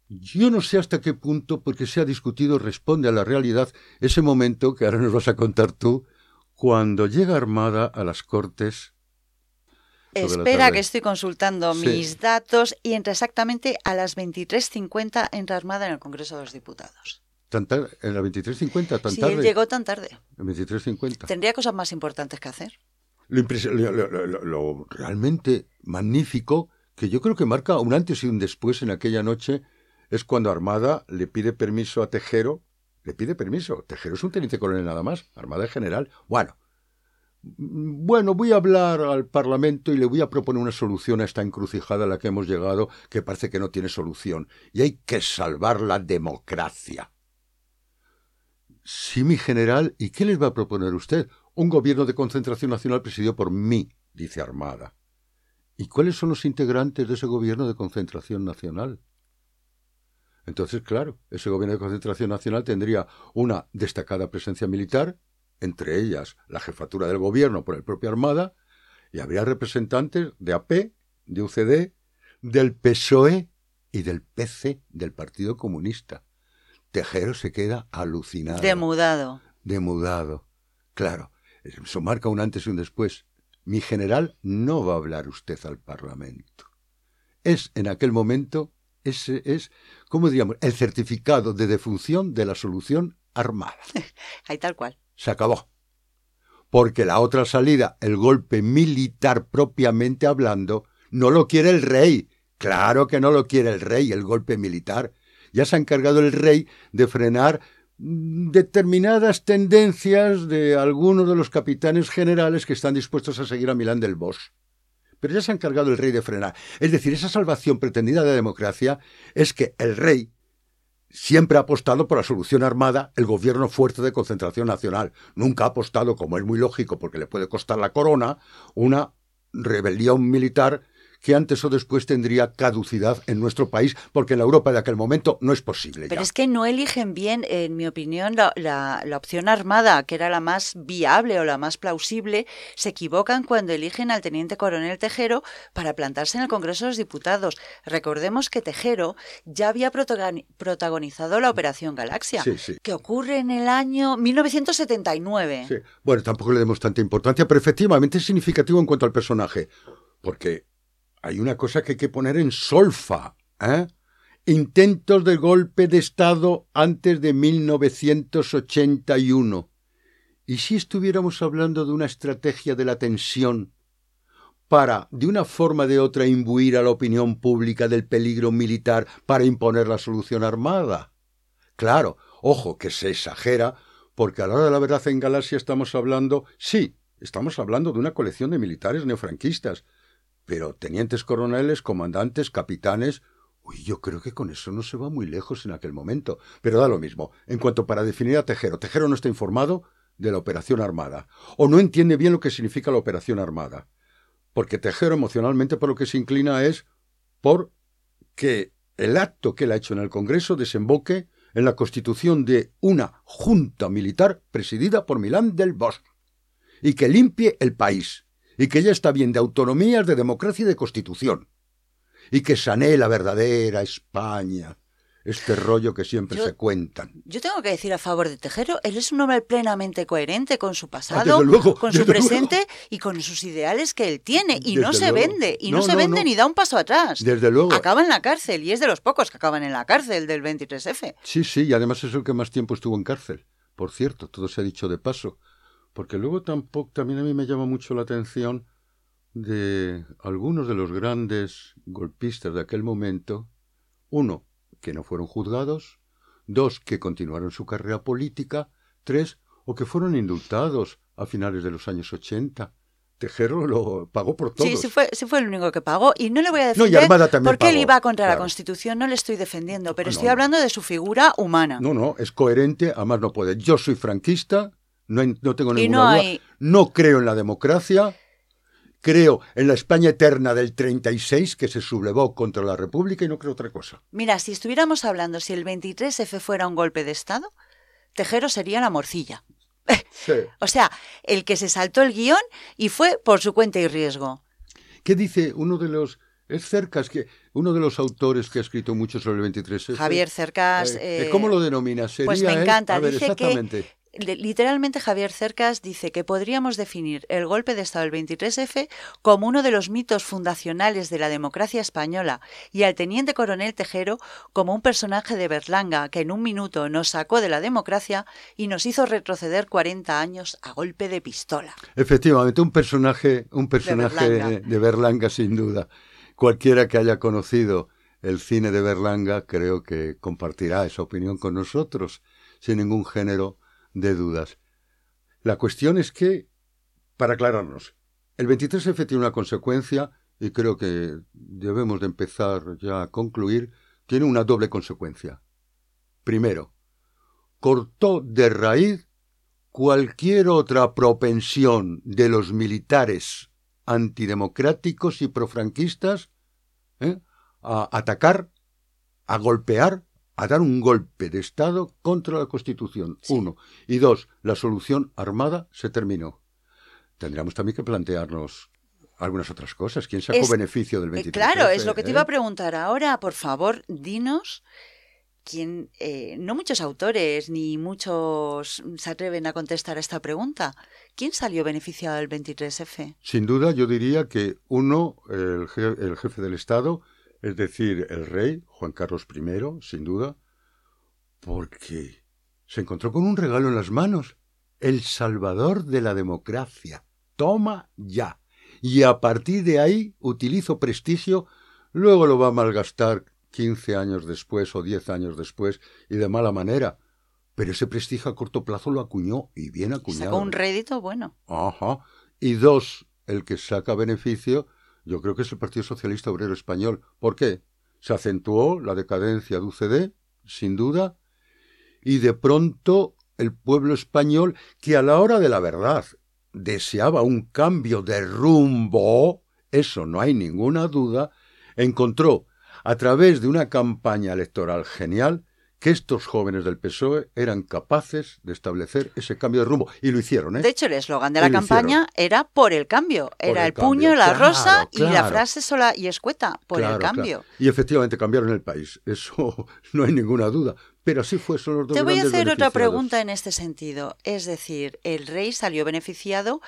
Yo no sé hasta qué punto, porque se ha discutido, responde a la realidad ese momento que ahora nos vas a contar tú, cuando llega Armada a las Cortes. Espera que estoy consultando mis datos y entra exactamente a las 23.50 entra Armada en el Congreso de los Diputados. ¿En las 23.50? ¿Tan sí, tarde? Llegó tan tarde. En 23.50. Tendría cosas más importantes que hacer. Lo, realmente magnífico, que yo creo que marca un antes y un después en aquella noche, es cuando Armada le pide permiso a Tejero, le pide permiso, Tejero es un teniente coronel nada más, Armada es general. Bueno, bueno, voy a hablar al Parlamento y le voy a proponer una solución a esta encrucijada a la que hemos llegado, que parece que no tiene solución, y hay que salvar la democracia. Sí, mi general, ¿y qué les va a proponer usted? Un gobierno de concentración nacional presidido por mí, dice Armada. ¿Y cuáles son los integrantes de ese gobierno de concentración nacional? Entonces, claro, ese gobierno de concentración nacional tendría una destacada presencia militar, entre ellas la jefatura del gobierno por el propio Armada, Y habría representantes de AP, de UCD, del PSOE y del PC, del Partido Comunista. Tejero se queda alucinado. Demudado. Demudado. Claro, eso marca un antes y un después. Mi general no va a hablar usted al Parlamento. Es en aquel momento, ese es, ¿cómo digamos? El certificado de defunción de la solución armada. Ahí tal cual. Se acabó. Porque la otra salida, el golpe militar propiamente hablando, no lo quiere el rey. Claro que no lo quiere el rey, el golpe militar. Ya se ha encargado el rey de frenar determinadas tendencias de algunos de los capitanes generales que están dispuestos a seguir a Milán del Bosch. Pero ya se ha encargado el rey de frenar. Es decir, esa salvación pretendida de la democracia es que el rey siempre ha apostado por la solución armada, el gobierno fuerte de concentración nacional. Nunca ha apostado, como es muy lógico porque le puede costar la corona, una rebelión militar que antes o después tendría caducidad en nuestro país, porque en la Europa de aquel momento no es posible. Pero es que no eligen bien, en mi opinión, la, la, opción armada, que era la más viable o la más plausible, se equivocan cuando eligen al teniente coronel Tejero para plantarse en el Congreso de los Diputados. Recordemos que Tejero ya había protagonizado la Operación Galaxia, que ocurre en el año 1979. Bueno, tampoco le demos tanta importancia, pero efectivamente es significativo en cuanto al personaje, porque hay una cosa que hay que poner en solfa. ¿eh? Intentos de golpe de Estado antes de 1981. ¿Y si estuviéramos hablando de una estrategia de la tensión para, de una forma o de otra, imbuir a la opinión pública del peligro militar para imponer la solución armada? Claro, ojo, que se exagera, porque a la hora de la verdad en Galaxia estamos hablando, sí, estamos hablando de una colección de militares neofranquistas, pero tenientes coroneles, comandantes, capitanes. Uy, yo creo que con eso no se va muy lejos en aquel momento. Pero da lo mismo. En cuanto para definir a Tejero, Tejero no está informado de la operación armada. O no entiende bien lo que significa la operación armada. Porque Tejero emocionalmente por lo que se inclina es por que el acto que él ha hecho en el Congreso desemboque en la constitución de una junta militar presidida por Milán del Bosque y que limpie el país y que ya está bien de autonomías, de democracia y de constitución, y que sanee la verdadera España, este rollo que siempre se cuentan. Yo tengo que decir a favor de Tejero, él es un hombre plenamente coherente con su ah, pasado, con su presente y con sus ideales que él tiene, y no se vende, y no, se vende ni da un paso atrás. Desde luego. Acaba en la cárcel, y es de los pocos que acaban en la cárcel del 23F. Sí, sí, y además es el que más tiempo estuvo en cárcel. Por cierto, todo se ha dicho de paso. Porque luego tampoco, también a mí me llama mucho la atención de algunos de los grandes golpistas de aquel momento, uno, que no fueron juzgados, dos, que continuaron su carrera política, tres, o que fueron indultados a finales de los años 80. Tejero lo pagó por todo. Sí, sí fue, sí fue el único que pagó. Y no le voy a defender no, porque él iba contra la Constitución, no le estoy defendiendo, pero estoy hablando de su figura humana. No, no, es coherente, además no puede. Yo soy franquista, no, tengo ninguna duda. No creo en la democracia. Creo en la España eterna del 36 que se sublevó contra la República y no creo otra cosa. Mira, si estuviéramos hablando si el 23F fuera un golpe de Estado, Tejero sería la morcilla. o sea, el que se saltó el guion y fue por su cuenta y riesgo. ¿Qué dice uno de los es Cercas, que uno de los autores que ha escrito mucho sobre el 23F. Javier Cercas. Eh, eh, ¿Cómo lo denomina? pues me encanta. Dice que literalmente Javier Cercas dice que podríamos definir el golpe de Estado del 23F como uno de los mitos fundacionales de la democracia española y al teniente coronel Tejero como un personaje de Berlanga que en un minuto nos sacó de la democracia y nos hizo retroceder 40 años a golpe de pistola. Efectivamente, un personaje, un personaje de Berlanga, de Berlanga sin duda. Cualquiera que haya conocido el cine de Berlanga creo que compartirá esa opinión con nosotros sin ningún género de dudas. La cuestión es que, para aclararnos, el 23F tiene una consecuencia, y creo que debemos de empezar ya a concluir, tiene una doble consecuencia. Primero, cortó de raíz cualquier otra propensión de los militares antidemocráticos y profranquistas ¿eh? a atacar, a golpear a dar un golpe de Estado contra la Constitución. Uno. Y dos, la solución armada se terminó. Tendríamos también que plantearnos algunas otras cosas. ¿Quién sacó Es- beneficio del Eh, 23? claro, es lo que te iba a ¿eh? preguntar ahora. Por favor, dinos quién. eh, no muchos autores ni muchos se atreven a contestar a esta pregunta. ¿Quién salió beneficiado del 23F? Sin duda, yo diría que uno, el, je- el jefe del Estado, es decir, el rey, Juan Carlos I, sin duda, porque se encontró con un regalo en las manos, el salvador de la democracia. Toma ya. Y a partir de ahí utilizo prestigio, luego lo va a malgastar 15 años después o 10 años después y de mala manera. Pero ese prestigio a corto plazo lo acuñó y bien acuñado. Sacó un rédito bueno. Ajá. Y dos, el que saca beneficio, yo creo que es el Partido Socialista Obrero Español. ¿Por qué? Se acentuó la decadencia de UCD, sin duda, y de pronto el pueblo español, que a la hora de la verdad deseaba un cambio de rumbo, eso no hay ninguna duda, encontró a través de una campaña electoral genial que estos jóvenes del PSOE eran capaces de establecer ese cambio de rumbo. Y lo hicieron, ¿eh? De hecho, el eslogan de la campaña era por el cambio. Era el el, puño, cambio. la Claro, rosa y la frase sola y escueta, por Claro, el cambio. Y efectivamente cambiaron el país. Eso no hay ninguna duda. Pero así fue, son los dos Te voy a hacer otra pregunta en este sentido. Es decir, el rey salió beneficiado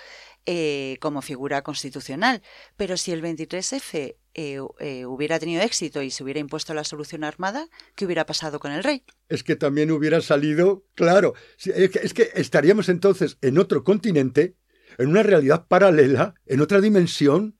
eh, como figura constitucional, pero si el 23F eh, eh, hubiera tenido éxito y se hubiera impuesto la solución armada, ¿qué hubiera pasado con el rey? Es que también hubiera salido, claro, es que, es que estaríamos entonces en otro continente, en una realidad paralela, en otra dimensión,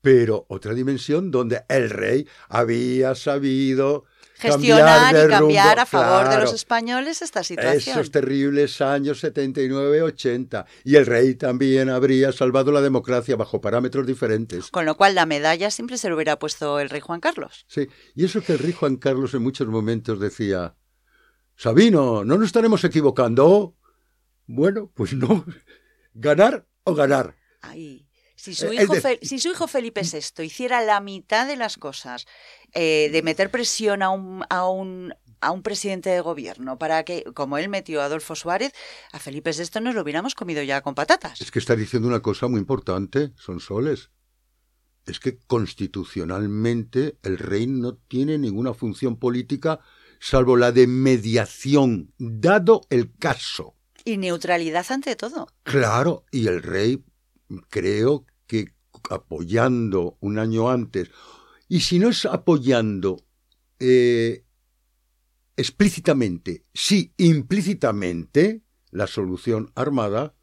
pero otra dimensión donde el rey había sabido Gestionar cambiar y cambiar rumbo, a favor de los españoles esta situación. Esos terribles años 79-80. Y el rey también habría salvado la democracia bajo parámetros diferentes. Con lo cual la medalla siempre se le hubiera puesto el rey Juan Carlos. Sí, y eso que el rey Juan Carlos en muchos momentos decía, Sabino, ¿no nos estaremos equivocando? Bueno, pues no. Ganar o ganar. Ay, si su, Eh, hijo, de- si su hijo Felipe VI hiciera la mitad de las cosas, eh, de meter presión a un, a, un, a un presidente de gobierno para que, como él metió a Adolfo Suárez, a Felipe VI nos lo hubiéramos comido ya con patatas. Es que está diciendo una cosa muy importante, son soles. Es que constitucionalmente el rey no tiene ninguna función política salvo la de mediación, dado el caso. Y neutralidad ante todo. Claro, y el rey creo apoyando un año antes, y si no es apoyando eh, explícitamente, sí implícitamente, la solución armada,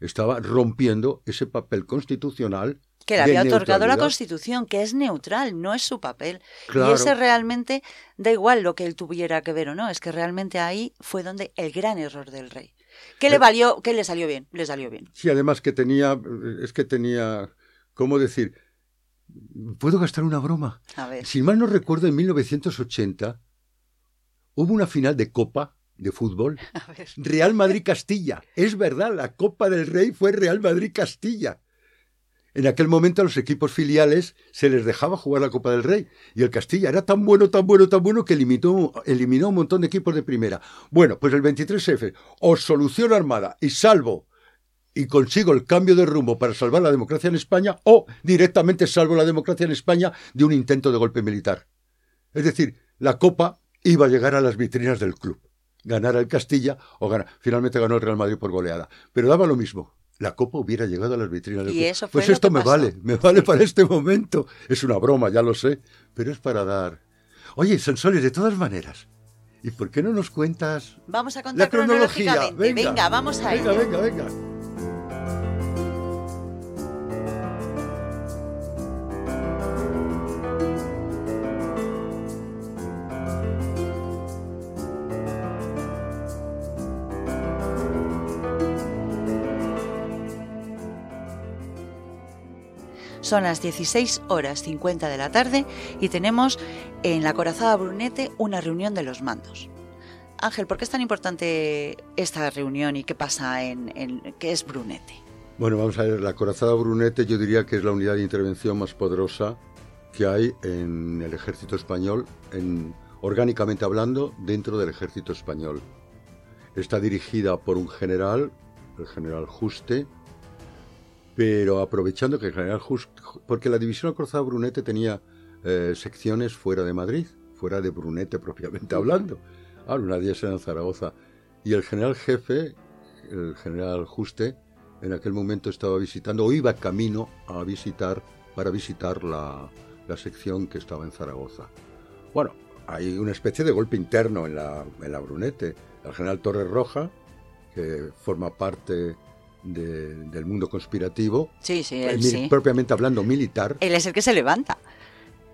estaba rompiendo ese papel constitucional. Que le había otorgado la. Constitución, que es neutral, no es su papel. Claro. Y ese realmente da igual lo que él tuviera que ver o no, es que realmente ahí fue donde el gran error del rey. ¿Qué le Eh, valió? ¿Qué le salió bien? Le salió bien. Sí, además que tenía, es que tenía, ¿cómo decir? ¿Puedo gastar una broma? A ver. Si mal no recuerdo, en 1980 hubo una final de Copa de fútbol. Real Madrid-Castilla. Es verdad, la Copa del Rey fue Real Madrid-Castilla. En aquel momento a los equipos filiales se les dejaba jugar la Copa del Rey. Y el Castilla era tan bueno, tan bueno, tan bueno que eliminó, eliminó un montón de equipos de primera. Bueno, pues el 23F, o solución armada y salvo y consigo el cambio de rumbo para salvar la democracia en España, o directamente salvo la democracia en España de un intento de golpe militar. Es decir, la Copa iba a llegar a las vitrinas del club. Ganar el Castilla o ganar. Finalmente ganó el Real Madrid por goleada. Pero daba lo mismo. La Copa hubiera llegado a las vitrinas del Y club. eso fue pues lo esto que me pasó. vale, me vale para este momento. Es una broma, ya lo sé, pero es para dar. Oye, Sansones, de todas maneras. ¿Y por qué no nos cuentas Vamos a la contar cronología? cronológicamente. Venga, vamos a venga, ello. venga, venga. Son las 16 horas 50 de la tarde y tenemos en la Corazada Brunete una reunión de los mandos. Ángel, ¿por qué es tan importante esta reunión y qué pasa en, qué es Brunete? Bueno, vamos a ver, la Corazada Brunete yo diría que es la unidad de intervención más poderosa que hay en el ejército español, en, orgánicamente hablando, dentro del ejército español. Está dirigida por un general, el general Juste, pero aprovechando que el general Just, porque la división acorazada Brunete tenía eh, secciones fuera de Madrid, fuera de Brunete propiamente hablando. Ahora, una de ellas era en Zaragoza. Y el general jefe, el general Juste, en aquel momento estaba visitando, o iba camino a visitar, para visitar la, la sección que estaba en Zaragoza. Bueno, hay una especie de golpe interno en la, en la Brunete. El general Torres Roja, que forma parte de- del mundo conspirativo, Sí, sí, eh, él sí. propiamente hablando militar. Él es el que se levanta.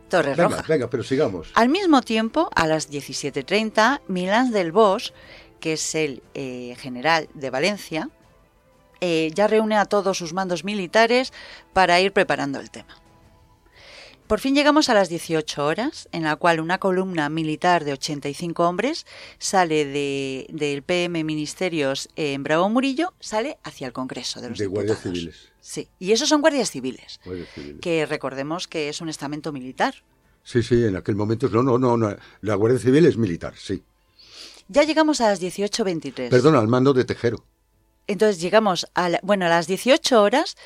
Torres Venga, Roja. venga, pero sigamos. Al mismo tiempo, a las 17.30, Milán del Bosch, que es el eh, general de Valencia, eh, ya reúne a todos sus mandos militares para ir preparando el tema. Por fin llegamos a las 18 horas, en la cual una columna militar de 85 hombres sale de- del PM Ministerios en Bravo Murillo, sale hacia el Congreso de los De guardias Diputados. civiles. Sí, y esos son guardias civiles, Guardias civiles. que recordemos que es un estamento militar. Sí, sí, en aquel momento. No, no, no, no. La Guardia Civil es militar, sí. Ya llegamos a las 18.23. Perdón, al mando de Tejero. Entonces llegamos a, la- bueno, a las 18 horas.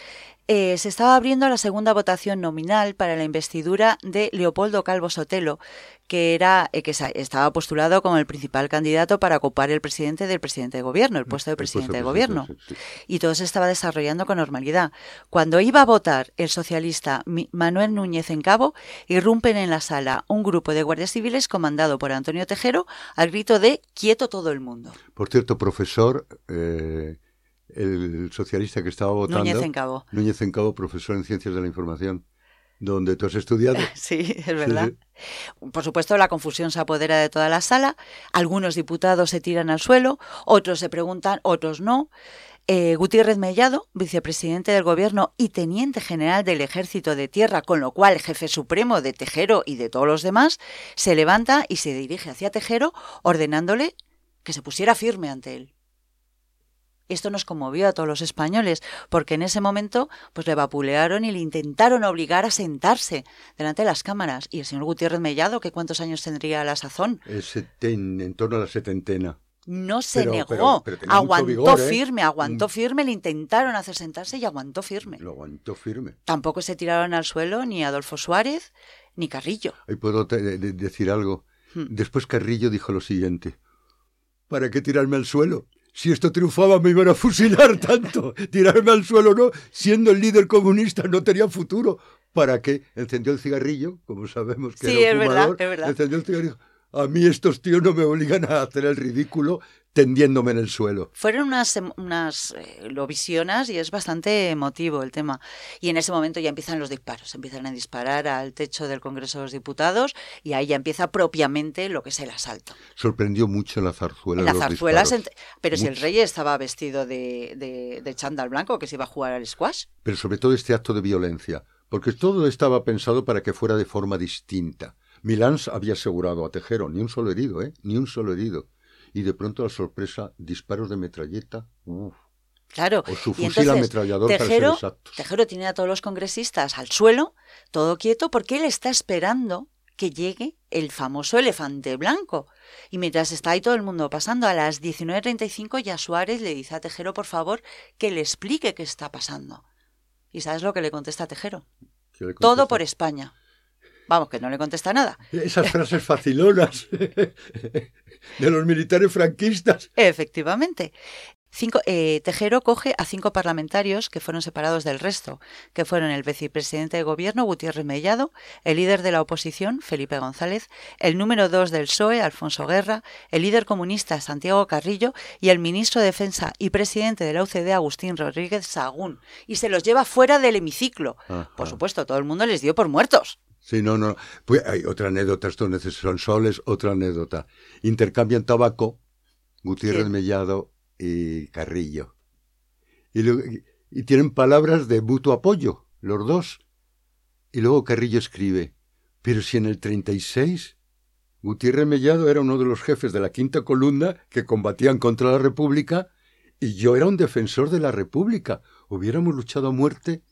Eh, se estaba abriendo la segunda votación nominal para la investidura de Leopoldo Calvo Sotelo, que era eh, que estaba postulado como el principal candidato para ocupar el presidente del presidente de gobierno, el puesto de presidente de gobierno. Y todo se estaba desarrollando con normalidad. Cuando iba a votar el socialista Manuel Núñez en Cabo, irrumpen en la sala un grupo de guardias civiles comandado por Antonio Tejero al grito de quieto todo el mundo. Por cierto, profesor, eh, el socialista que estaba votando. Núñez en Cabo. Núñez profesor en Ciencias de la Información, donde tú has estudiado. Sí, es verdad. sí. Por supuesto, la confusión se apodera de toda la sala. Algunos diputados se tiran al suelo, otros se preguntan, otros no. Eh, Gutiérrez Mellado, vicepresidente del Gobierno y teniente general del Ejército de Tierra, con lo cual jefe supremo de Tejero y de todos los demás, se levanta y se dirige hacia Tejero, ordenándole que se pusiera firme ante él. Esto nos conmovió a todos los españoles, porque en ese momento pues le vapulearon y le intentaron obligar a sentarse delante de las cámaras. Y el señor Gutiérrez Mellado, que cuántos años tendría a la sazón, seten- en torno a la setentena. no se Pero- negó, pero- pero aguantó vigor, ¿eh? firme, aguantó Mm. firme, le intentaron hacer sentarse y aguantó firme. Lo aguantó firme. Tampoco se tiraron al suelo ni Adolfo Suárez ni Carrillo. Ahí puedo decir algo. Hmm. Después Carrillo dijo lo siguiente. ¿Para qué tirarme al suelo? Si esto triunfaba me iban a fusilar tanto. Tirarme al suelo no. Siendo el líder comunista no tenía futuro. ¿Para qué? Encendió el cigarrillo, como sabemos que Sí, era es un verdad, fumador. es verdad. Encendió el cigarrillo. A mí estos tíos no me obligan a hacer el ridículo tendiéndome en el suelo. Fueron unas, unas eh, lo visionas y es bastante emotivo el tema. Y en ese momento ya empiezan los disparos, empiezan a disparar al techo del Congreso de los Diputados y ahí ya empieza propiamente lo que es el asalto. Sorprendió mucho la zarzuela. En la los zarzuela, disparos. pero si el rey estaba vestido de, de, de chándal blanco, que se iba a jugar al squash. pero sobre todo este acto de violencia, porque todo estaba pensado para que fuera de forma distinta. Milán había asegurado a Tejero, ni un solo herido, ¿eh? Ni un solo herido. Y de pronto la sorpresa, disparos de metralleta. uf. Claro. O su y fusil entonces, ametrallador para ser Tejero. Tejero tiene a todos los congresistas al suelo, todo quieto, porque él está esperando que llegue el famoso elefante blanco. Y mientras está ahí todo el mundo pasando, a las 19.35 ya Suárez le dice a Tejero, por favor, que le explique qué está pasando. ¿Y sabes lo que le contesta Tejero? Que le Todo por España. Vamos, que no le contesta nada. Esas frases facilonas de los militares franquistas. Efectivamente. Cinco, eh, Tejero coge a cinco parlamentarios que fueron separados del resto, que fueron el vicepresidente de gobierno, Gutiérrez Mellado, el líder de la oposición, Felipe González, el número dos del PSOE, Alfonso Guerra, el líder comunista, Santiago Carrillo, y el ministro de Defensa y presidente de la UCD, Agustín Rodríguez Sagún. Y se los lleva fuera del hemiciclo. Ajá. Por supuesto, todo el mundo les dio por muertos. Sí, no, no. Pues hay otra anécdota, estos neces- son soles, otra anécdota. Intercambian tabaco, Gutiérrez Sí. Mellado y Carrillo. Y, luego- y- y tienen palabras de mutuo apoyo, los dos. Y luego Carrillo escribe, pero si en el 36 Gutiérrez Mellado era uno de los jefes de la quinta columna que combatían contra la República y yo era un defensor de la República. Hubiéramos luchado a muerte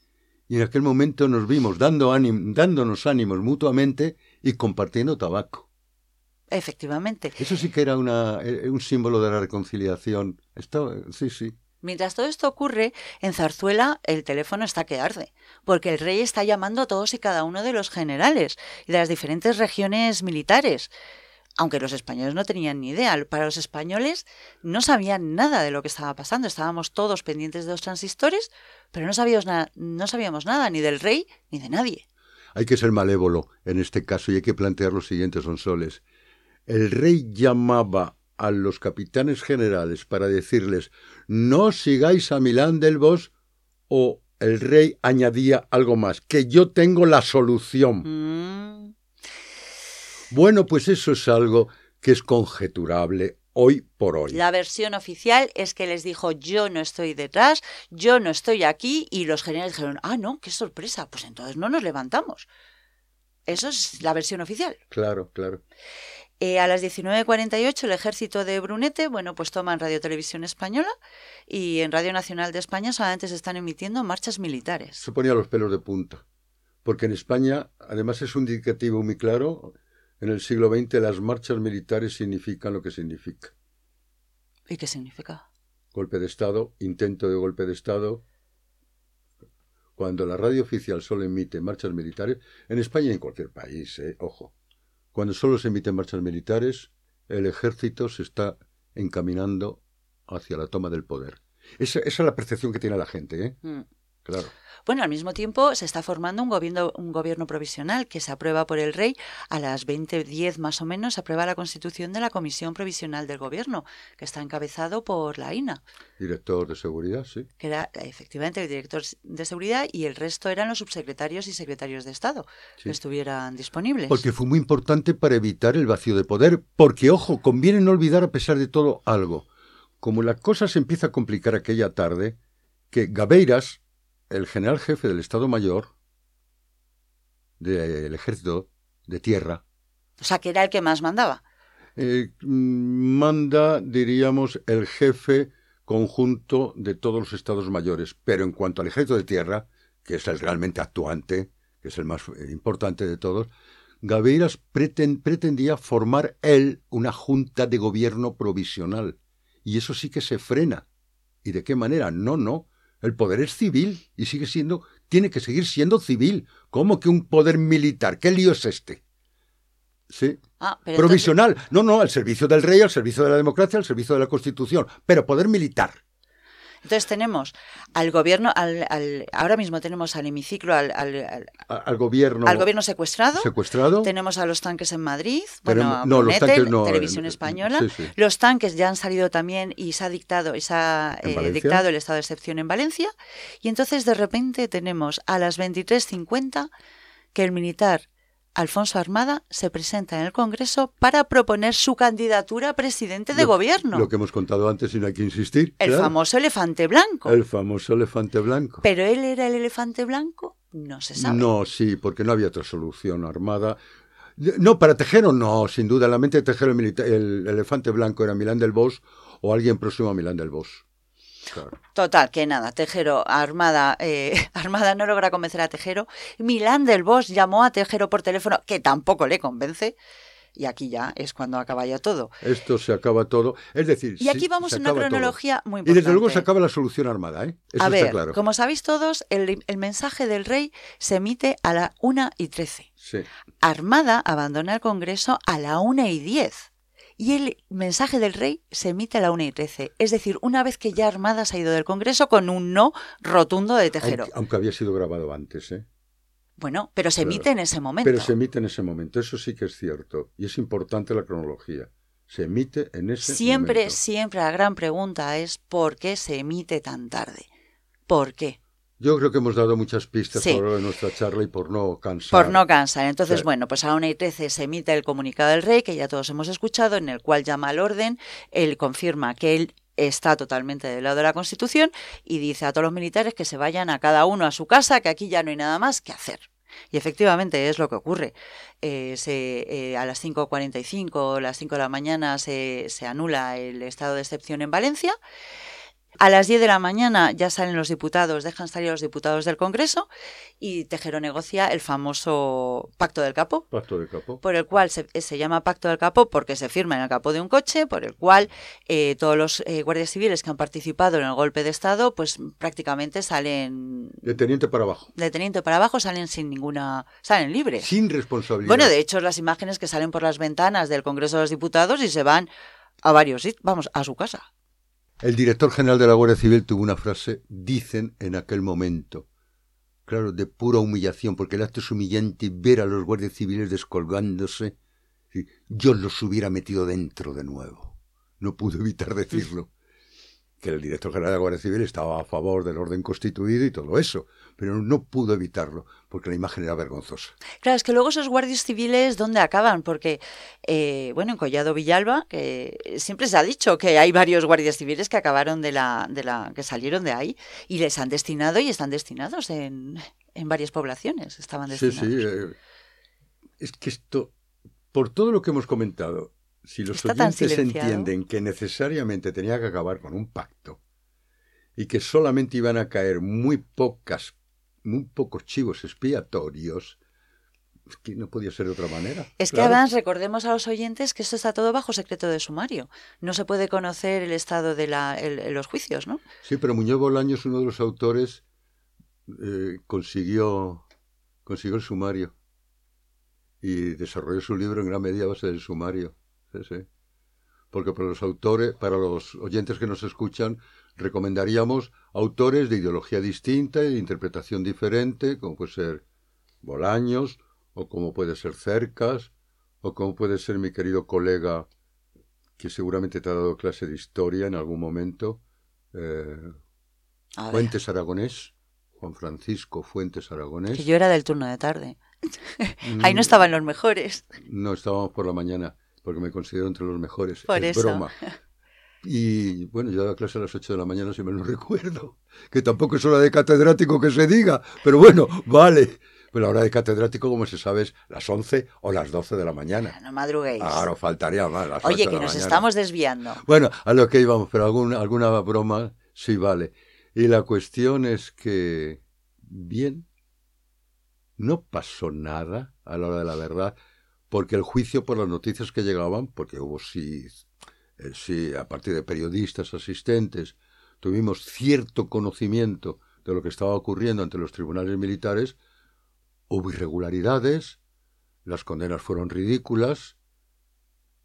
y en aquel momento nos vimos dando dándonos ánimos mutuamente y compartiendo tabaco. Efectivamente. Eso sí que era una, eh, un símbolo de la reconciliación. Sí, sí. Mientras todo esto ocurre, en Zarzuela el teléfono está que arde, porque el rey está llamando a todos y cada uno de los generales y de las diferentes regiones militares. Aunque los españoles no tenían ni idea, para los españoles no sabían nada de lo que estaba pasando. Estábamos todos pendientes de los transistores, pero no sabíamos, no sabíamos nada ni del rey ni de nadie. Hay que ser malévolo en este caso y hay que plantear los siguientes sonsoles. El rey llamaba a los capitanes generales para decirles no sigáis a Milán del Bosch o el rey añadía algo más, que yo tengo la solución. Mm. Bueno, pues eso es algo que es conjeturable hoy por hoy. La versión oficial es que les dijo yo no estoy detrás, yo no estoy aquí y los generales dijeron, ah, no, qué sorpresa, pues entonces no nos levantamos. Eso es la versión oficial. Claro, claro. Eh, a las 19.48 el ejército de Brunete, bueno, pues toma en Radio Televisión Española y en Radio Nacional de España solamente se están emitiendo marchas militares. Se ponía los pelos de punta, porque en España, además es un indicativo muy claro, en el siglo XX las marchas militares significan lo que significa. ¿Y qué significa? Golpe de Estado, intento de golpe de Estado. Cuando la radio oficial solo emite marchas militares, en España y en cualquier país, eh, ojo, cuando solo se emiten marchas militares, el ejército se está encaminando hacia la toma del poder. Esa, esa es la percepción que tiene la gente, ¿eh? Mm. Claro. Bueno, al mismo tiempo se está formando un gobierno, un gobierno provisional que se aprueba por el rey. A las 20.10 más o menos se aprueba la constitución de la Comisión Provisional del Gobierno, que está encabezado por la INA. Director de seguridad, sí. Que era efectivamente el director de seguridad y el resto eran los subsecretarios y secretarios de Estado Sí. que estuvieran disponibles. Porque fue muy importante para evitar el vacío de poder. Porque, ojo, conviene no olvidar a pesar de todo algo. Como la cosa se empieza a complicar aquella tarde, que Gabeiras, el general jefe del Estado Mayor del Ejército de Tierra, O sea, que era el que más mandaba. eh, manda, diríamos, el jefe conjunto de todos los estados mayores. Pero en cuanto al ejército de tierra, que es el realmente actuante, que es el más eh, importante de todos, Gaveiras preten- pretendía formar él una junta de gobierno provisional. Y eso sí que se frena. ¿Y de qué manera? No, no. El poder es civil y sigue siendo, tiene que seguir siendo civil. ¿Cómo que un poder militar? ¿Qué lío es este? Sí. Ah, entonces- Provisional. No, no, al servicio del rey, al servicio de la democracia, al servicio de la Constitución. Pero poder militar. Entonces tenemos al gobierno, al, al- ahora mismo tenemos al hemiciclo, al, al- gobierno. al gobierno secuestrado. secuestrado. Tenemos a los tanques en Madrid, Pero bueno, no, los tanques no, Televisión Española. sí, sí. Los tanques ya han salido también y se ha dictado, y se ha ¿En eh, dictado el estado de excepción en Valencia. Y entonces de repente tenemos a las 23.50 que el militar Alfonso Armada se presenta en el Congreso para proponer su candidatura a presidente de Lo- gobierno. Lo que hemos contado antes y no hay que insistir. el claro. famoso elefante blanco. El famoso elefante blanco. Pero él era el elefante blanco, no se sabe. No, sí, porque no había otra solución armada. No, para Tejero no, sin duda. En la mente de Tejero el, el elefante blanco era Milán del Bosch o alguien próximo a Milán del Bosch. Claro. Total, que nada, Tejero, Armada, eh, Armada no logra convencer a Tejero. Milán del Bosch llamó a Tejero por teléfono, que tampoco le convence. Y aquí ya es cuando acaba ya todo. Esto se acaba todo. Es decir, Y aquí vamos en una todo. cronología muy Y importante. desde luego se acaba la solución armada, ¿eh? Eso a está ver, claro. como sabéis todos, el, el mensaje del rey se emite a la 1 y 13. Sí. Armada abandona el Congreso a la 1 y 10. Y el mensaje del rey se emite a la 1 y 13. Es decir, una vez que ya Armada se ha ido del Congreso con un no rotundo de Tejero. Aunque, aunque había sido grabado antes, ¿eh? Bueno, pero se emite en ese momento. Pero se emite en ese momento, eso sí que es cierto. Y es importante la cronología. Se emite en ese Siempre, momento. siempre la gran pregunta es ¿por qué se emite tan tarde? ¿Por qué? Yo creo que hemos dado muchas pistas Sí. de nuestra charla y por no cansar. Por no cansar. Entonces, Sí. bueno, pues a una y 13 se emite el comunicado del rey, que ya todos hemos escuchado, en el cual llama al orden, él confirma que él está totalmente del lado de la Constitución y dice a todos los militares que se vayan a cada uno a su casa, que aquí ya no hay nada más que hacer. Y efectivamente es lo que ocurre. Eh, se, eh, a las 5.45, las 5 de la mañana, se, se anula el estado de excepción en Valencia. A las 10 de la mañana ya salen los diputados, dejan salir los diputados del Congreso y Tejero negocia el famoso Pacto del Capó. Pacto de capo. Por el cual se, se llama Pacto del Capó porque se firma en el capó de un coche, por el cual eh, todos los eh, guardias civiles que han participado en el golpe de Estado, pues prácticamente salen De teniente para abajo. de teniente para abajo, salen sin ninguna, salen libres. Sin responsabilidad. Bueno, de hecho, las imágenes que salen por las ventanas del Congreso de los Diputados y se van a varios vamos, a su casa. El director general de la Guardia Civil tuvo una frase, dicen en aquel momento, claro, de pura humillación, porque el acto es humillante ver a los guardias civiles descolgándose. Yo los hubiera metido dentro de nuevo. No pude evitar decirlo. Que el director general de la Guardia Civil estaba a favor del orden constituido y todo eso, pero no pudo evitarlo, porque la imagen era vergonzosa. Claro, es que luego esos guardias civiles, ¿dónde acaban? Porque, eh, bueno, en Collado Villalba, que siempre se ha dicho que hay varios guardias civiles que acabaron de la, de la, que salieron de ahí y les han destinado y están destinados en, en varias poblaciones. Estaban Sí, destinados. sí. eh, es que esto, por todo lo que hemos comentado, si los Está oyentes entienden que necesariamente tenía que acabar con un pacto y que solamente iban a caer muy pocas, muy pocos chivos expiatorios, es que no podía ser de otra manera. Es que además recordemos a los oyentes que esto está todo bajo secreto de sumario. No se puede conocer el estado de la, el- los juicios, ¿no? Sí, pero Muñoz Bolaños, uno de los autores, eh, consiguió, consiguió el sumario y desarrolló su libro en gran medida a base del sumario. Sí, sí. Porque para los autores, para los oyentes que nos escuchan, recomendaríamos autores de ideología distinta y de interpretación diferente, como puede ser Bolaños, o como puede ser Cercas, o como puede ser mi querido colega, que seguramente te ha dado clase de historia en algún momento, eh, Fuentes Aragonés, Juan Francisco Fuentes Aragonés. que yo era del turno de tarde. Mm, Ahí no estaban los mejores. No, estábamos por la mañana, porque me considero entre los mejores. Por es eso. broma. Y bueno, yo daba clase a las 8 de la mañana, si me lo recuerdo. Que tampoco es hora de catedrático que se diga, pero bueno, vale. Pero la hora de catedrático, como se sabe, es las 11 o las 12 de la mañana. No madruguéis. Claro, faltaría más. las 8 Oye, que nos mañana. estamos desviando. Bueno, a lo que íbamos, pero alguna, alguna broma sí vale. Y la cuestión es que, bien, no pasó nada a la hora de la verdad, porque el juicio por las noticias que llegaban, porque hubo sí, eh, sí, a partir de periodistas asistentes, tuvimos cierto conocimiento de lo que estaba ocurriendo ante los tribunales militares, hubo irregularidades, las condenas fueron ridículas,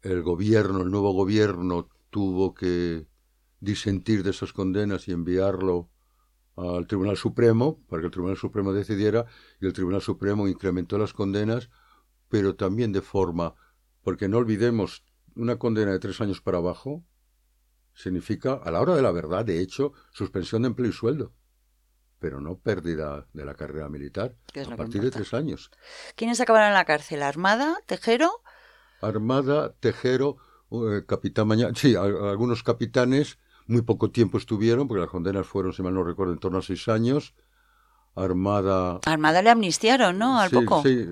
el gobierno, el nuevo gobierno tuvo que disentir de esas condenas y enviarlo al Tribunal Supremo para que el Tribunal Supremo decidiera y el Tribunal Supremo incrementó las condenas, pero también de forma, porque no olvidemos, una condena de tres años para abajo significa, a la hora de la verdad, de hecho, suspensión de empleo y sueldo, pero no pérdida de la carrera militar a partir de tres años. ¿Quiénes acabaron en la cárcel? ¿Armada? ¿Tejero? Armada, Tejero, eh, Capitán Mañana. Sí, a- algunos capitanes muy poco tiempo estuvieron, porque las condenas fueron, si mal no recuerdo, en torno a seis años. Armada. Armada le amnistiaron, ¿no? Al sí, poco. sí.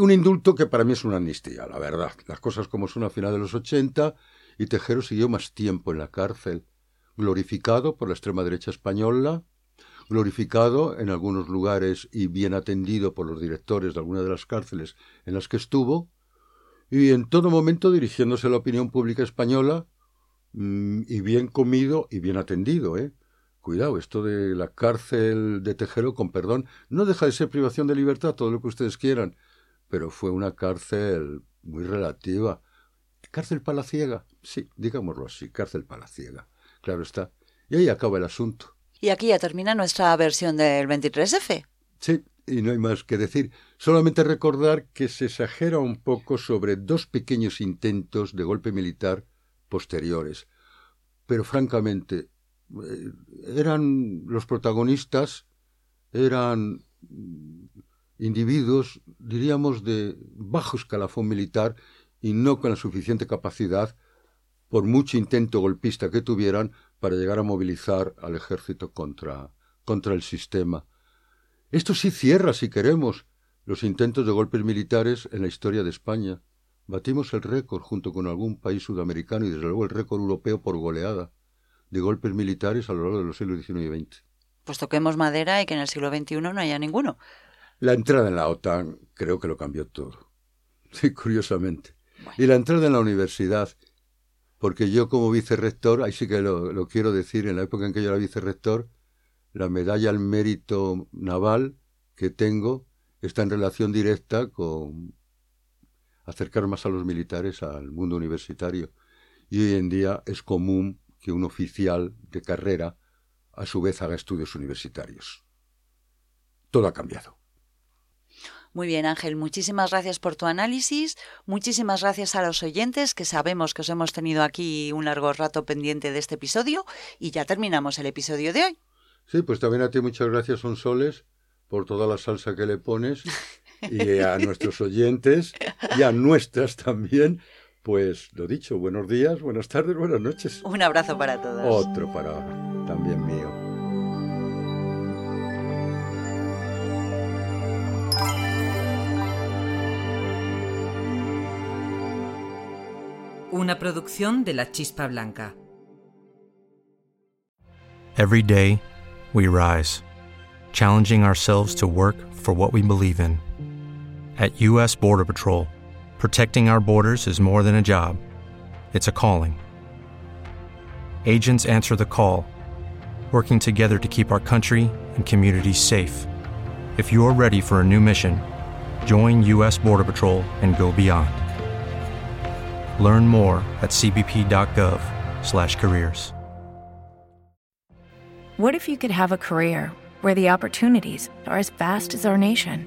Un indulto que para mí es una amnistía, la verdad. Las cosas como son a final de los 80 y Tejero siguió más tiempo en la cárcel, glorificado por la extrema derecha española, glorificado en algunos lugares y bien atendido por los directores de algunas de las cárceles en las que estuvo, y en todo momento dirigiéndose a la opinión pública española mm, y bien comido y bien atendido, ¿eh? Cuidado, esto de la cárcel de Tejero, con perdón, no deja de ser privación de libertad, todo lo que ustedes quieran, pero fue una cárcel muy relativa. ¿Cárcel palaciega? Sí, digámoslo así, cárcel palaciega. Claro está. Y ahí acaba el asunto. Y aquí ya termina nuestra versión del 23F. Sí, y no hay más que decir. Solamente recordar que se exagera un poco sobre dos pequeños intentos de golpe militar posteriores. Pero francamente, eran los protagonistas, eran individuos, diríamos, de bajo escalafón militar y no con la suficiente capacidad, por mucho intento golpista que tuvieran, para llegar a movilizar al ejército contra, contra el sistema. Esto sí cierra, si queremos, los intentos de golpes militares en la historia de España. Batimos el récord junto con algún país sudamericano y desde luego el récord europeo por goleada de golpes militares a lo largo de los siglos XIX y XX. Pues toquemos madera y que en el siglo XXI no haya ninguno. La entrada en la OTAN creo que lo cambió todo. Sí, curiosamente. Y la entrada en la universidad, porque yo como vicerrector, ahí sí que lo, lo quiero decir, en la época en que yo era vicerrector, la medalla al mérito naval que tengo está en relación directa con acercar más a los militares al mundo universitario. Y hoy en día es común que un oficial de carrera a su vez haga estudios universitarios. Todo ha cambiado. Muy bien, Ángel, muchísimas gracias por tu análisis, muchísimas gracias a los oyentes que sabemos que os hemos tenido aquí un largo rato pendiente de este episodio y ya terminamos el episodio de hoy. Sí, pues también a ti muchas gracias, Sonsoles, por toda la salsa que le pones y a nuestros oyentes y a nuestras también. Pues lo dicho, buenos días, buenas tardes, buenas noches. Un abrazo para todos. Otro para también mío. Una producción de La Chispa Blanca. Every day, we rise, challenging ourselves to work for what we believe in. At U.S. Border Patrol, protecting our borders is more than a job, it's a calling. Agents answer the call, working together to keep our country and communities safe. If you're ready for a new mission, join U.S. Border Patrol and go beyond. Learn more at cbp.gov/careers. What if you could have a career where the opportunities are as vast as our nation,